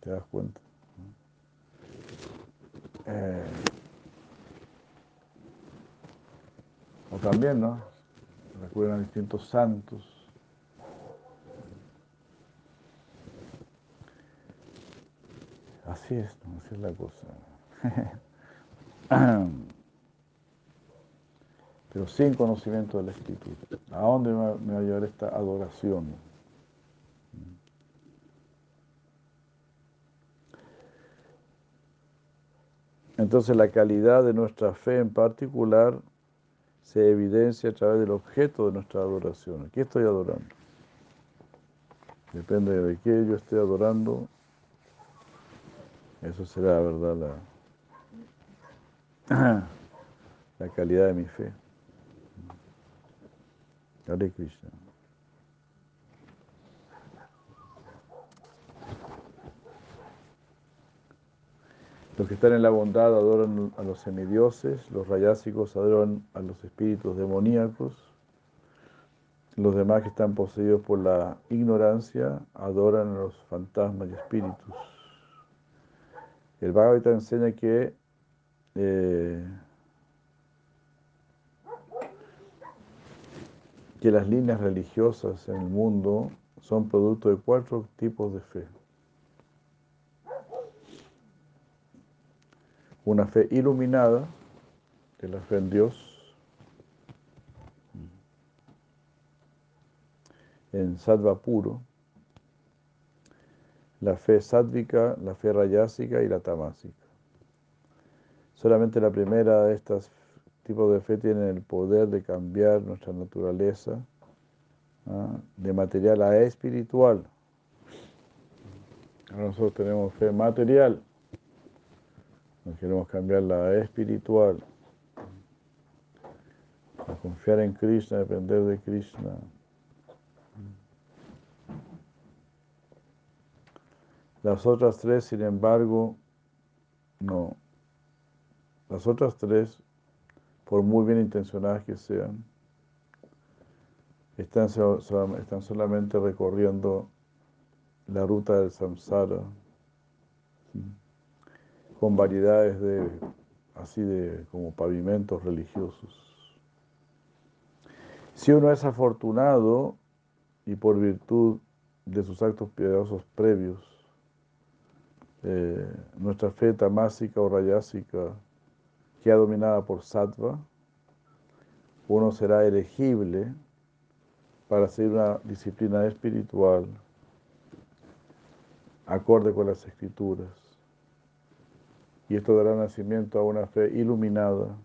¿Te das cuenta? Eh, o también, ¿no? Recuerdan distintos santos. Así es, ¿no? así es la cosa. [CLEARS THROAT] pero sin conocimiento de la escritura. ¿A dónde me va a llevar esta adoración? Entonces la calidad de nuestra fe en particular se evidencia a través del objeto de nuestra adoración. ¿Qué estoy adorando? Depende de qué yo esté adorando, eso será, ¿verdad? La [CLEARS THROAT] calidad de mi fe. Los que están en la bondad adoran a los semidioses, los rayásicos adoran a los espíritus demoníacos, los demás que están poseídos por la ignorancia adoran a los fantasmas y espíritus. El Bhagavad enseña que eh, que las líneas religiosas en el mundo son producto de cuatro tipos de fe. Una fe iluminada, que es la fe en Dios, en sattva puro, la fe sádvica, la fe rayásica y la tamásica. Solamente la primera de estas tipo de fe tienen el poder de cambiar nuestra naturaleza ¿ah? de material a espiritual. Nosotros tenemos fe material, nos queremos cambiarla a espiritual, a confiar en Krishna, depender de Krishna. Las otras tres, sin embargo, no. Las otras tres por muy bien intencionadas que sean, están, solamente recorriendo la ruta del samsara con variedades de así de como pavimentos religiosos. Si uno es afortunado y por virtud de sus actos piadosos previos, eh, nuestra fe tamásica o rayásica queda dominada por sattva, uno será elegible para seguir una disciplina espiritual acorde con las escrituras. Y esto dará nacimiento a una fe iluminada.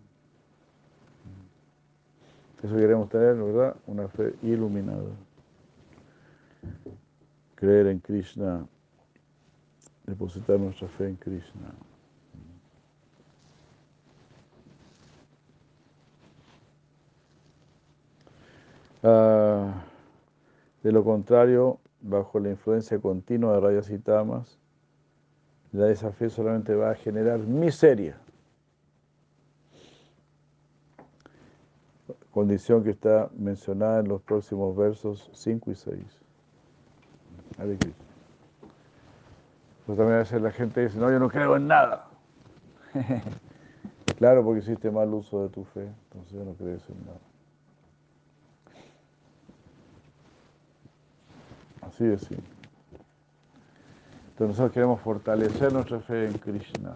Eso queremos tener, ¿verdad? Una fe iluminada. Creer en Krishna, depositar nuestra fe en Krishna. Ah, de lo contrario, bajo la influencia continua de rayas y tamas, la esa fe solamente va a generar miseria. Condición que está mencionada en los próximos versos 5 y 6. Pues también a veces la gente dice, no, yo no creo en nada. [LAUGHS] claro, porque hiciste mal uso de tu fe, entonces yo no crees en nada. Así es, sí. Entonces nosotros queremos fortalecer nuestra fe en Krishna.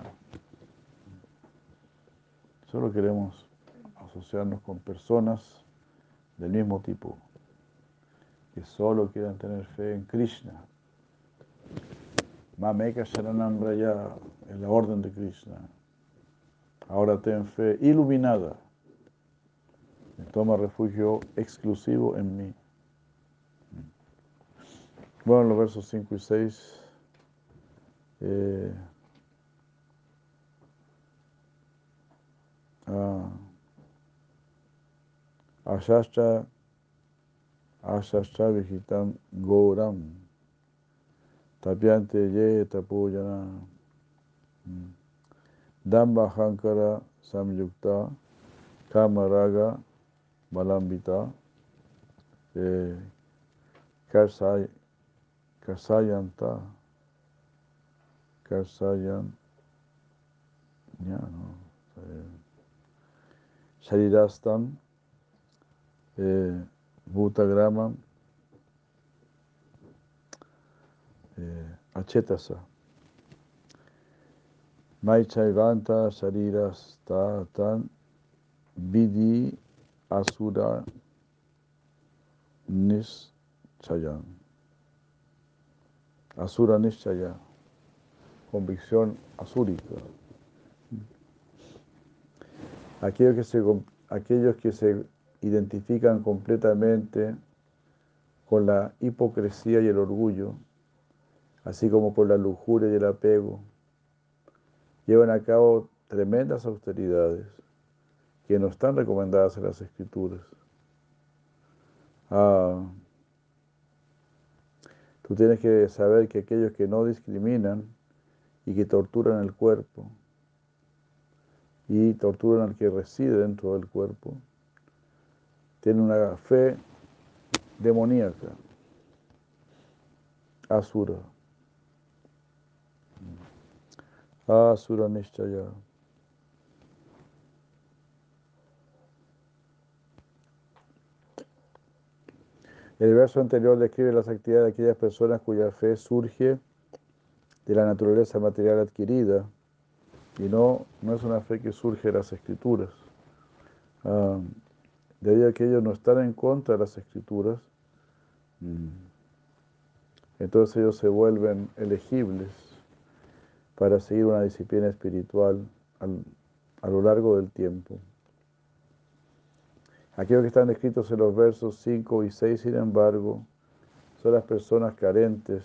Solo queremos asociarnos con personas del mismo tipo, que solo quieran tener fe en Krishna. Mameka Sharanam Raya, en la orden de Krishna. Ahora ten fe iluminada. Toma refugio exclusivo en mí. Bueno, los versos 5 y 6. Eh, ah, Ashastra Ashastra Vijitam Goram Tapiante Ye Tapuyana mm. Damba Hankara Samyukta Kamaraga Balambita eh, Karsai Kasayanta, Kasayan, ya, no, Sharirastam, eh, Bhutagrama, eh, Achetasa. Maichaivanta Sharirastatan Vidhi Asura Nischayan. Asura Nishaya, convicción asúrica. Aquellos que, se, aquellos que se identifican completamente con la hipocresía y el orgullo, así como con la lujuria y el apego, llevan a cabo tremendas austeridades que no están recomendadas en las escrituras. Ah, Tú tienes que saber que aquellos que no discriminan y que torturan el cuerpo y torturan al que reside dentro del cuerpo, tienen una fe demoníaca, asura. Asura Nishchaya. El verso anterior describe las actividades de aquellas personas cuya fe surge de la naturaleza material adquirida y no, no es una fe que surge de las escrituras. Uh, debido a que ellos no están en contra de las escrituras, mm, entonces ellos se vuelven elegibles para seguir una disciplina espiritual a lo largo del tiempo. Aquellos que están descritos en los versos 5 y 6, sin embargo, son las personas carentes,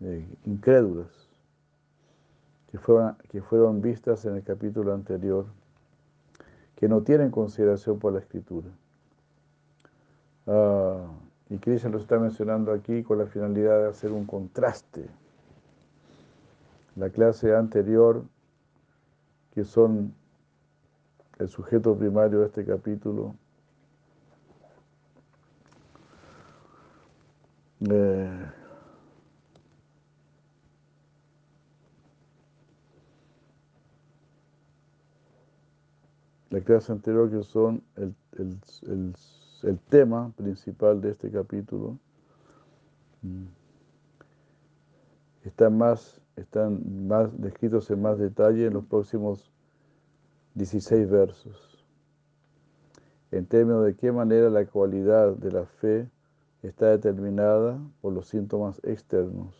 eh, incrédulas, que fueron, vistas en el capítulo anterior, que no tienen consideración por la escritura. Ah, y Krishna lo está mencionando aquí con la finalidad de hacer un contraste. La clase anterior, que son el sujeto primario de este capítulo, Eh, la clase anterior que son el, el, tema principal de este capítulo mm, están más, están más descritos en más detalle en los próximos 16 versos. en términos de qué manera la cualidad de la fe está determinada por los síntomas externos.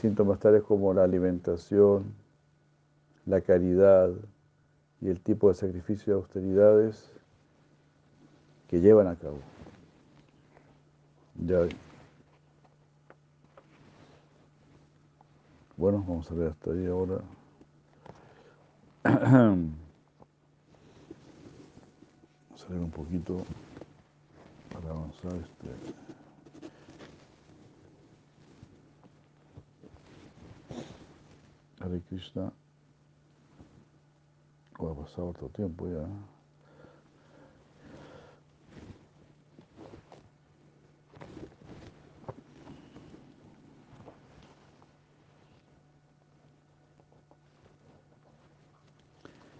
Síntomas tales como la alimentación, la caridad y el tipo de sacrificio y austeridades que llevan a cabo. Ya. Bueno, vamos a ver hasta ahí ahora. [CLEARS THROAT] Vamos a leer un poquito para avanzar este. Hare. O ha pasado otro tiempo ya.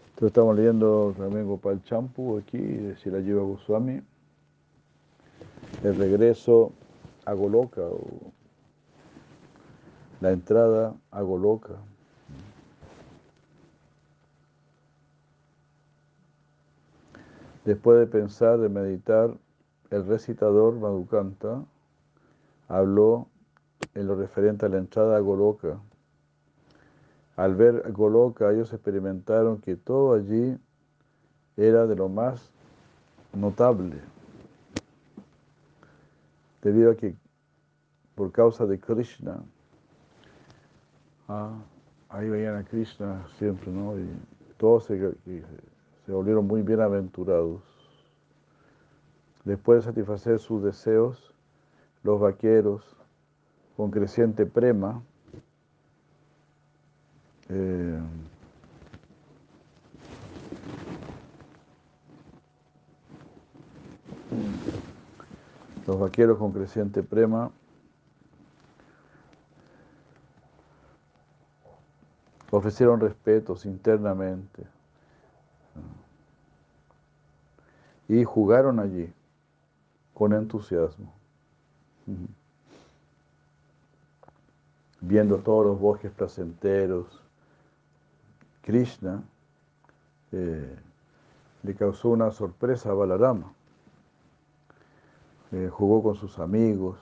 Entonces estamos leyendo también Gopal Champu aquí, de Sirajiva Goswami, el regreso a Goloka, o la entrada a Goloka. Después de pensar, de meditar, el recitador Madhukanta habló en lo referente a la entrada a Goloka al ver Goloka, ellos experimentaron que todo allí era de lo más notable, debido a que por causa de Krishna, ah, ahí veían a Krishna siempre, ¿no? Y todos se, se volvieron muy bienaventurados. Después de satisfacer sus deseos, los vaqueros, con creciente prema, eh, los vaqueros con creciente prema. Ofrecieron respetos internamente. Y jugaron allí con entusiasmo, viendo todos los bosques placenteros, Krishna eh, le causó una sorpresa a Balarama. Eh, jugó con sus amigos,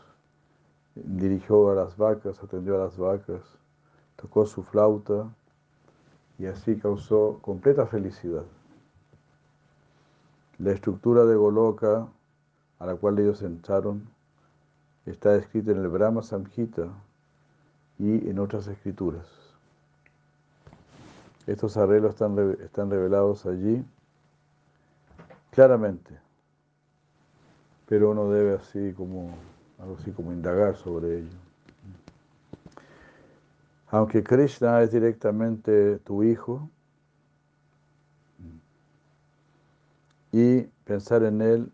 dirigió a las vacas, atendió a las vacas, tocó su flauta y así causó completa felicidad. La estructura de Goloka a la cual ellos entraron está escrita en el Brahma Samhita y en otras escrituras. Estos arreglos están, están revelados allí claramente, pero uno debe así como, algo así como indagar sobre ello. Aunque Krishna es directamente tu hijo, y pensar en él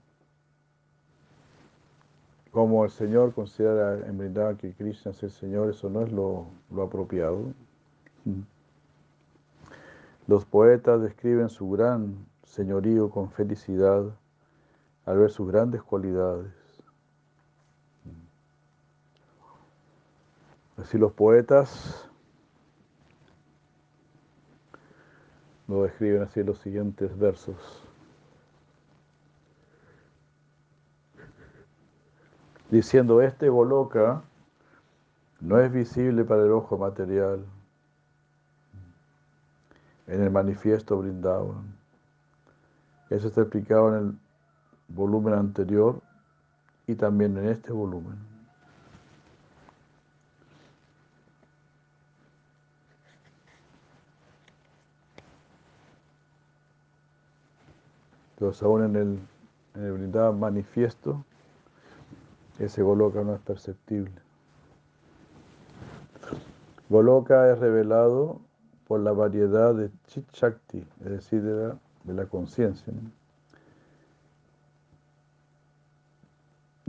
como el Señor considera en verdad que Krishna es el Señor, eso no es lo, lo apropiado. Los poetas describen su gran señorío con felicidad al ver sus grandes cualidades. Así los poetas lo describen así en los siguientes versos. Diciendo, este Goloka no es visible para el ojo material en el manifiesto Brindavan. Eso está explicado en el volumen anterior y también en este volumen. Entonces aún en el, en el Brindavan manifiesto, ese Goloka no es perceptible. Goloka es revelado por la variedad de chit shakti, es decir, de la, conciencia.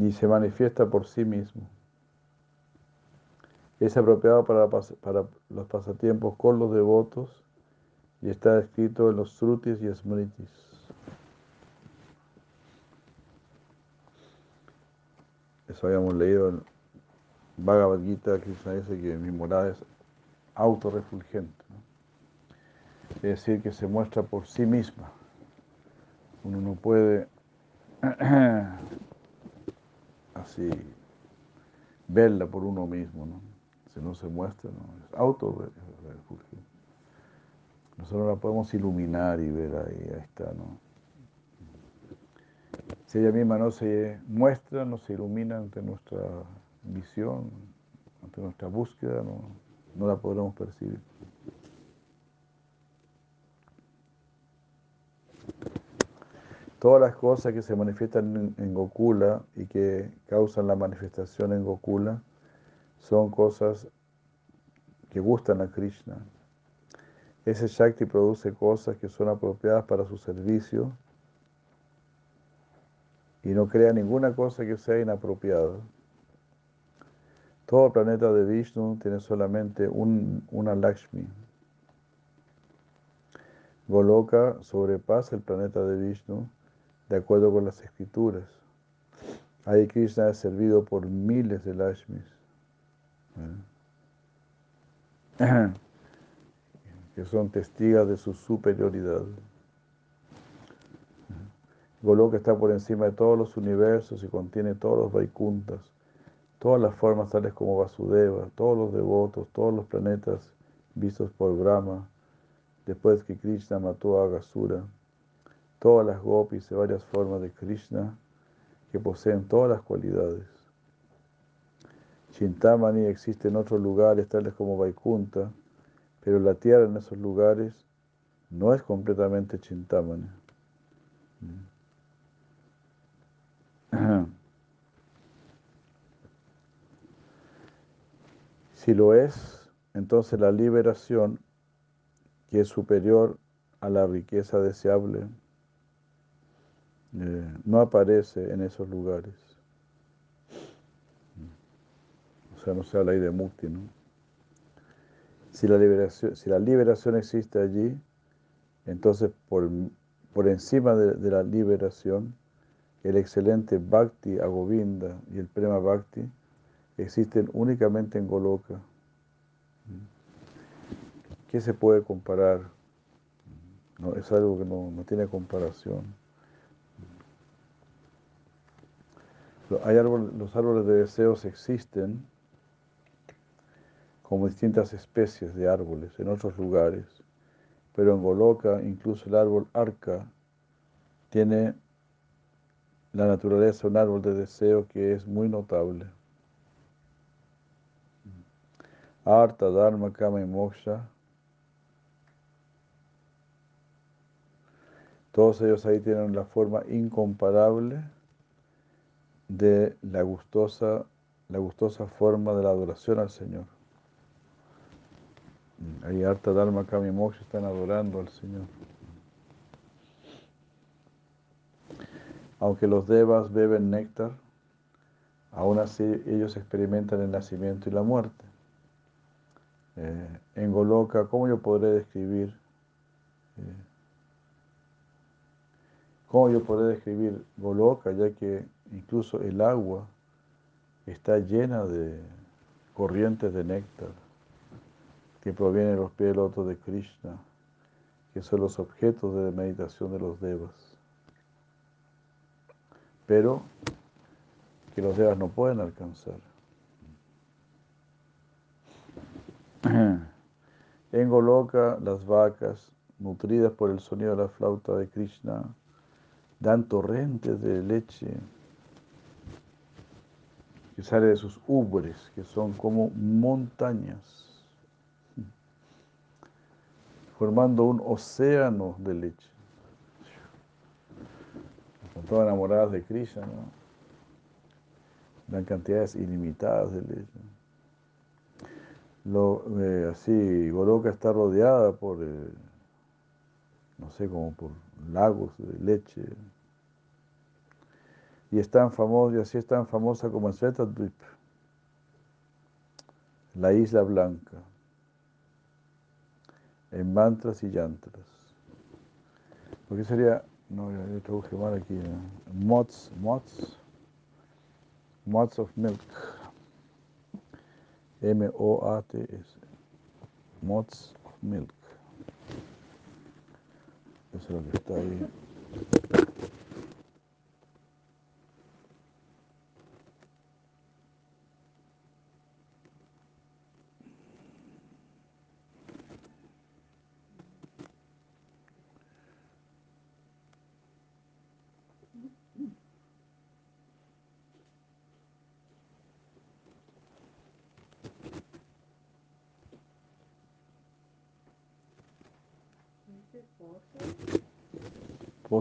Y se manifiesta por sí mismo. Es apropiado para, para los pasatiempos con los devotos y está escrito en los Srutis y Smritis. Eso habíamos leído en Bhagavad Gita, Krishna dice que mi morada es autorrefulgente es decir, que se muestra por sí misma. Uno no puede [CLEARS THROAT] así verla por uno mismo, ¿no? Si no se muestra, ¿no? Es auto Nosotros la podemos iluminar y ver ahí, ahí está, ¿no? Si ella misma no se muestra, no se ilumina ante nuestra visión, ante nuestra búsqueda, no, no la podremos percibir. Todas las cosas que se manifiestan en, Gokula y que causan la manifestación en Gokula son cosas que gustan a Krishna. Ese Shakti produce cosas que son apropiadas para su servicio y no crea ninguna cosa que sea inapropiada. Todo planeta de Vishnu tiene solamente un, una Lakshmi. Goloka sobrepasa el planeta de Vishnu de acuerdo con las escrituras. Ahí Krishna es servido por miles de Lakshmis. ¿eh? [CLEARS THROAT] que son testigos de su superioridad. Goloka está por encima de todos los universos y contiene todos los Vaikuntas, todas las formas tales como Vasudeva, todos los devotos, todos los planetas vistos por Brahma, después que Krishna mató a Agasura todas las gopis de varias formas de Krishna que poseen todas las cualidades. Chintamani existe en otros lugares tales como Vaikunta, pero la tierra en esos lugares no es completamente Chintamani. Si lo es, entonces la liberación, que es superior a la riqueza deseable, eh, no aparece en esos lugares. O sea, no se habla ahí de mukti, ¿no? Si la liberación, si la liberación existe allí, entonces por, por encima de, la liberación, el excelente Bhakti a Govinda y el Prema Bhakti existen únicamente en Goloka. ¿Qué se puede comparar? No, es algo que no, no tiene comparación. Los árboles de deseos existen como distintas especies de árboles en otros lugares, pero en Goloka incluso el árbol arca tiene la naturaleza un árbol de deseo que es muy notable. Arta, Dharma, Kama y Moksha. Todos ellos ahí tienen la forma incomparable de la gustosa, la gustosa forma de la adoración al Señor. Ahí Arta Dharma Kami Moksha están adorando al Señor. Aunque los devas beben néctar, aún así ellos experimentan el nacimiento y la muerte. Eh, en Goloka, ¿cómo yo podré describir? Eh, ¿Cómo yo podré describir Goloka, ya que Incluso el agua está llena de corrientes de néctar que provienen de los pies del loto de Krishna, que son los objetos de meditación de los devas. Pero que los devas no pueden alcanzar. [CLEARS THROAT] En Goloka, las vacas, nutridas por el sonido de la flauta de Krishna, dan torrentes de leche que sale de sus ubres, que son como montañas, formando un océano de leche. Están todas enamoradas de Krishna, ¿no? Dan cantidades ilimitadas de leche. Lo, eh, así, Goloka está rodeada por, eh, no sé, como por lagos de leche y es tan famosa, y así es tan famosa como en Svetadvip, la isla blanca, en mantras y yantras. Porque sería, no, yo traduje mal aquí, mots, mots, mots of milk, M-O-A-T-S, mots of milk. Eso es lo que está ahí.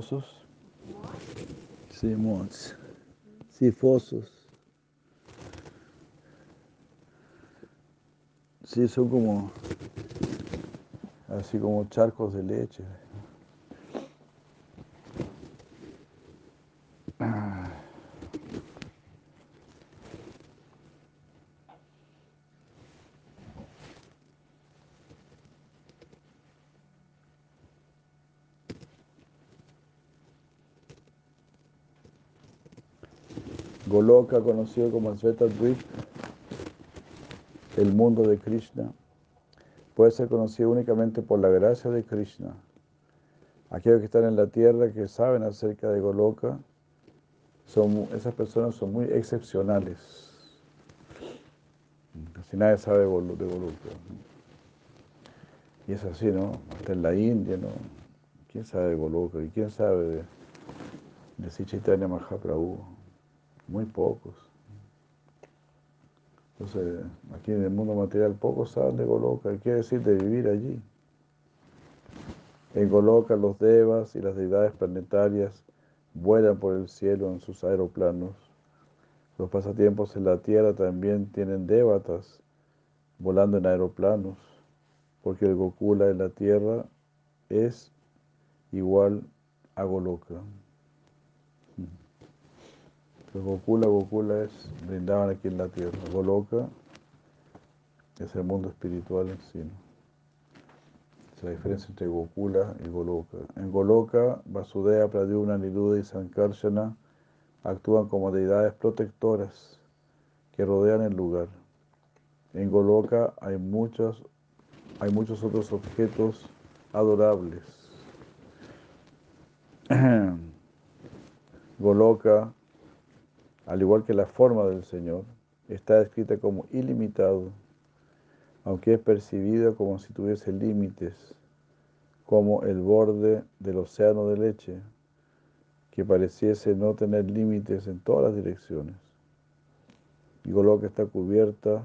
¿Pozos? Sí, mods. Sí, fosos. Sí, son como, así como charcos de leche. Conocido como Svetadvip, el mundo de Krishna, puede ser conocido únicamente por la gracia de Krishna. Aquellos que están en la tierra que saben acerca de Goloka, son, esas personas son muy excepcionales. Casi nadie sabe de Goloka. Y es así, ¿no? Hasta en la India, ¿no? ¿Quién sabe de Goloka? ¿Y quién sabe de, de Sichaitanya Mahaprabhu? Muy pocos. Entonces, aquí en el mundo material pocos saben de Goloka. ¿Qué quiere decir de vivir allí? En Goloka los devas y las deidades planetarias vuelan por el cielo en sus aeroplanos. Los pasatiempos en la tierra también tienen devatas volando en aeroplanos, porque el Gokula en la tierra es igual a Goloka. El Gokula, Gokula es brindaban aquí en la tierra. Goloka es el mundo espiritual en sí. Es la diferencia entre Gokula y Goloka. En Goloka, Vasudeva, Pradyumna, Niruda y Sankarsana actúan como deidades protectoras que rodean el lugar. En Goloka hay muchos, hay muchos otros objetos adorables. [CLEARS THROAT] Goloka al igual que la forma del Señor, está escrita como ilimitado, aunque es percibida como si tuviese límites, como el borde del océano de leche, que pareciese no tener límites en todas las direcciones. Y Goloka está cubierta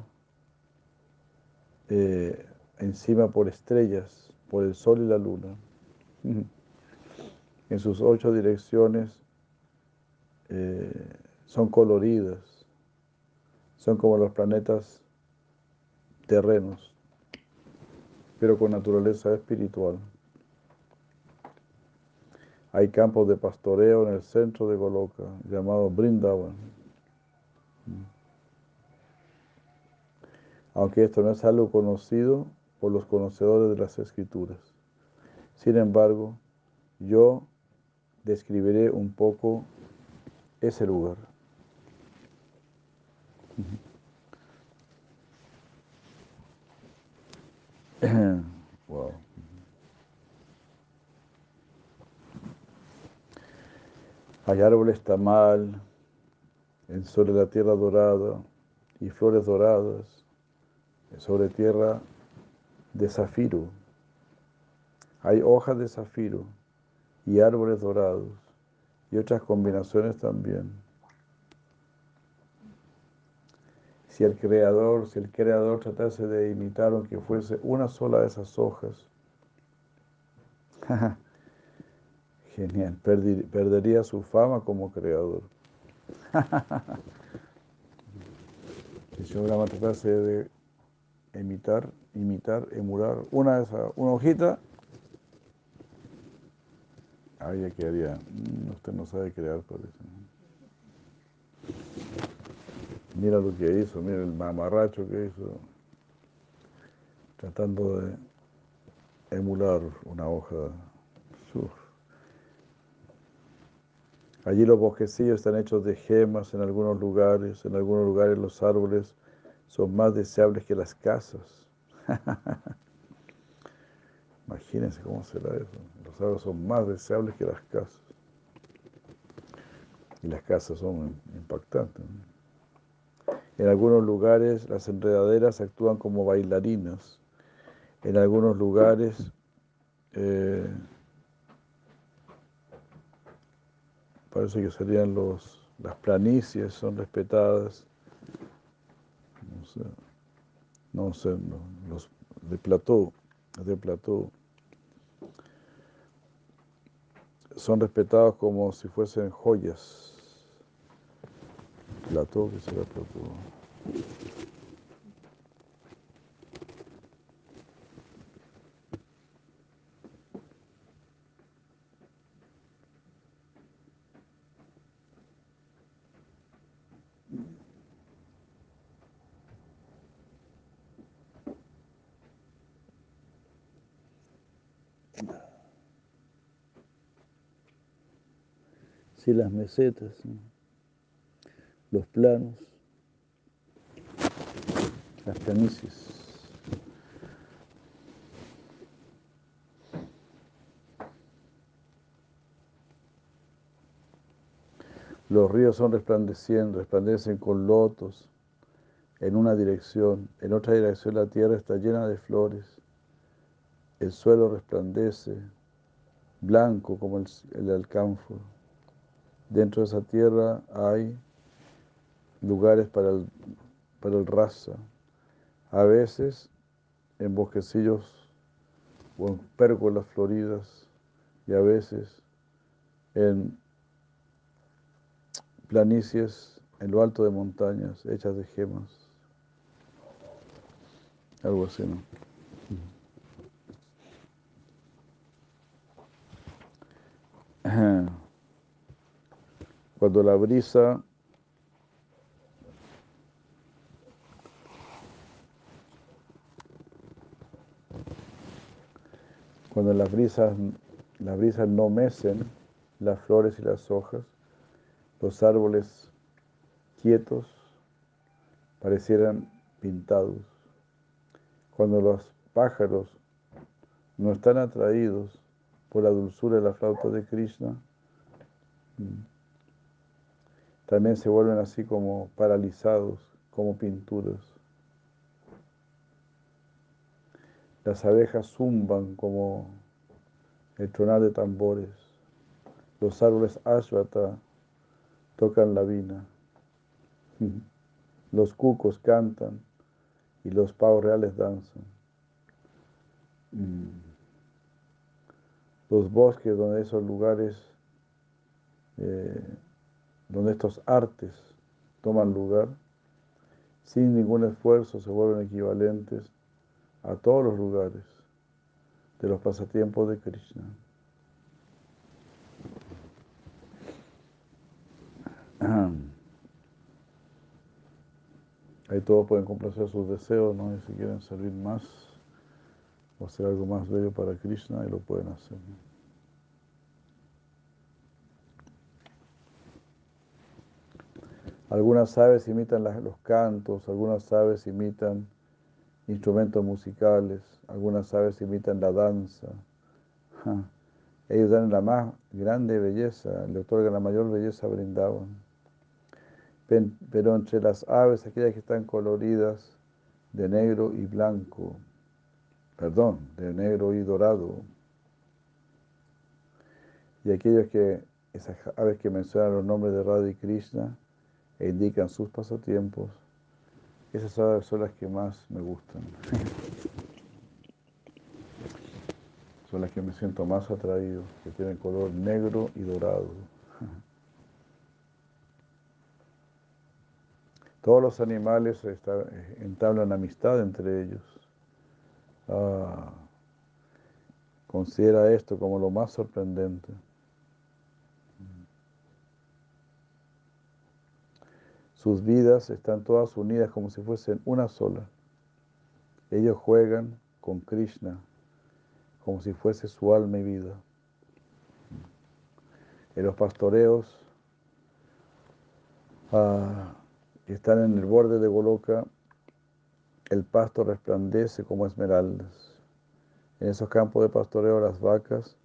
eh, encima por estrellas, por el sol y la luna. [LAUGHS] En sus ocho direcciones eh, son coloridas, son como los planetas terrenos, pero con naturaleza espiritual. Hay campos de pastoreo en el centro de Goloka, llamado Brindavan. Aunque esto no es algo conocido por los conocedores de las escrituras. Sin embargo, yo describiré un poco ese lugar. [COUGHS] Hay árboles tamal sobre la tierra dorada y flores doradas sobre tierra de zafiro. Hay hojas de zafiro y árboles dorados y otras combinaciones también. Si el creador, si el creador tratase de imitar aunque fuese una sola de esas hojas, [LAUGHS] genial, perdería su fama como creador. [LAUGHS] si yo tratase de imitar, imitar, emular una de esas, una hojita, ahí ya quedaría, mm, usted no sabe crear, parece. Mira lo que hizo, mira el mamarracho que hizo, tratando de emular una hoja. Allí los bosquecillos están hechos de gemas en algunos lugares, en algunos lugares los árboles son más deseables que las casas. [LAUGHS] Imagínense cómo será eso. Los árboles son más deseables que las casas. Y las casas son impactantes. En algunos lugares las enredaderas actúan como bailarinas. En algunos lugares eh, parece que serían los, las planicies, son respetadas. No sé, no sé los de plató, de plató. son respetados como si fuesen joyas. Plató, que será Plató. Sí, las mesetas, los planos, las planicies. Los ríos son resplandeciendo, resplandecen con lotos en una dirección, en otra dirección la tierra está llena de flores, el suelo resplandece, blanco como el, el alcánforo. Dentro de esa tierra hay lugares para el, para el raza, a veces en bosquecillos o en pérgolas floridas y a veces en planicies en lo alto de montañas hechas de gemas. Algo así, ¿no? Cuando la brisa cuando las brisas, las brisas no mecen las flores y las hojas, los árboles quietos parecieran pintados. Cuando los pájaros no están atraídos por la dulzura de la flauta de Krishna, también se vuelven así como paralizados, como pinturas. Las abejas zumban como el tronar de tambores. Los árboles ashwata tocan la vina. [LAUGHS] Los cucos cantan y los pavos reales danzan. Mm. Los bosques donde esos lugares, eh, donde estos artes toman lugar, sin ningún esfuerzo se vuelven equivalentes a todos los lugares de los pasatiempos de Krishna. [CLEARS THROAT] Ahí todos pueden complacer sus deseos, ¿no? Y si quieren servir más o hacer algo más bello para Krishna, y lo pueden hacer. Algunas aves imitan los cantos, algunas aves imitan instrumentos musicales, algunas aves imitan la danza. Ellos dan la más grande belleza, le otorgan la mayor belleza a. Pero entre las aves, aquellas que están coloridas de negro y blanco, perdón, de negro y dorado, y aquellos que, esas aves que mencionan los nombres de Radha y Krishna e indican sus pasatiempos, esas son las que más me gustan. [LAUGHS] son las que me siento más atraído, que tienen color negro y dorado. [LAUGHS] Todos los animales entablan amistad entre ellos. Ah, considera esto como lo más sorprendente. Sus vidas están todas unidas como si fuesen una sola. Ellos juegan con Krishna como si fuese su alma y vida. En los pastoreos ah, están en el borde de Goloka, el pasto resplandece como esmeraldas. En esos campos de pastoreo las vacas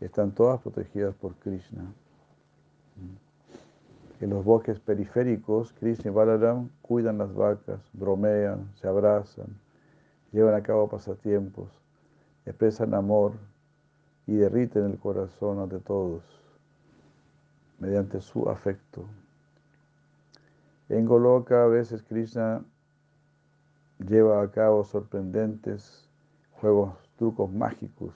están todas protegidas por Krishna. En los bosques periféricos, Krishna y Balaram cuidan las vacas, bromean, se abrazan, llevan a cabo pasatiempos, expresan amor y derriten el corazón de todos mediante su afecto. En Goloka a veces Krishna lleva a cabo sorprendentes juegos, trucos mágicos,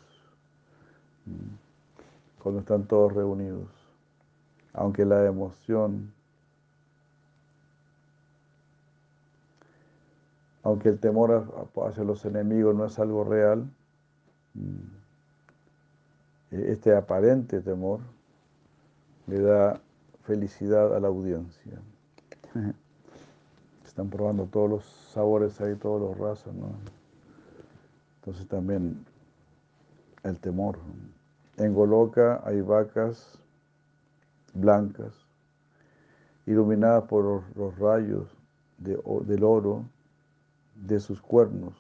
cuando están todos reunidos. Aunque la emoción, aunque el temor hacia los enemigos no es algo real, mm, este aparente temor le da felicidad a la audiencia. [LAUGHS] Están probando todos los sabores ahí, todos los razas, ¿no? Entonces también el temor. En Goloka hay vacas blancas, iluminadas por los, rayos del oro de sus cuernos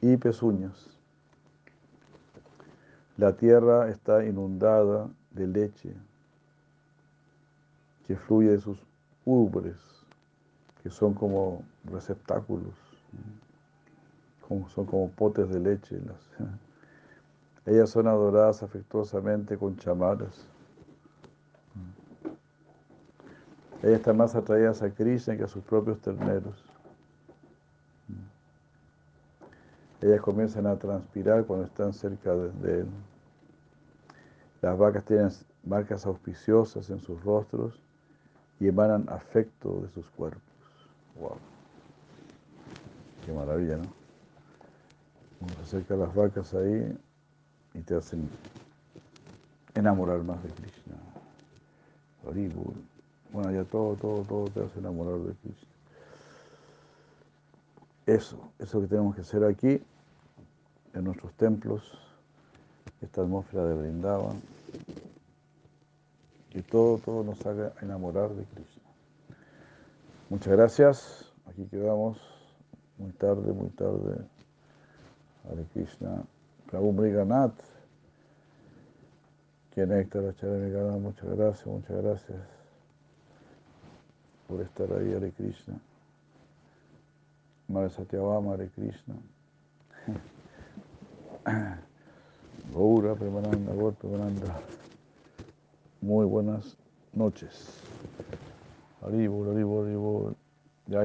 y pezuñas. La tierra está inundada de leche que fluye de sus ubres, que son como receptáculos, como, son como potes de leche. [LAUGHS] ellas son adoradas afectuosamente con chamaras. Ellas están más atraídas a Krishna que a sus propios terneros. Ellas comienzan a transpirar cuando están cerca de, él. Las vacas tienen marcas auspiciosas en sus rostros y emanan afecto de sus cuerpos. ¡Wow! Qué maravilla, ¿no? Vamos a acercar las vacas ahí y te hacen enamorar más de Krishna. Bueno, ya todo, todo, todo te hace enamorar de Krishna. Eso, eso que tenemos que hacer aquí, en nuestros templos, esta atmósfera de Brindavan que todo, todo nos haga enamorar de Krishna. Muchas gracias. Aquí quedamos muy tarde, muy tarde. Hare Krishna. Prabhu Mriganat. Que Néctar Acharya muchas gracias, muchas gracias por estar ahí, Hare Krishna. Madre Satyavama, Hare Krishna. [COUGHS] Gaura, Premananda, Gaur, Premananda. Muy buenas noches. Haribol, haribol, haribol.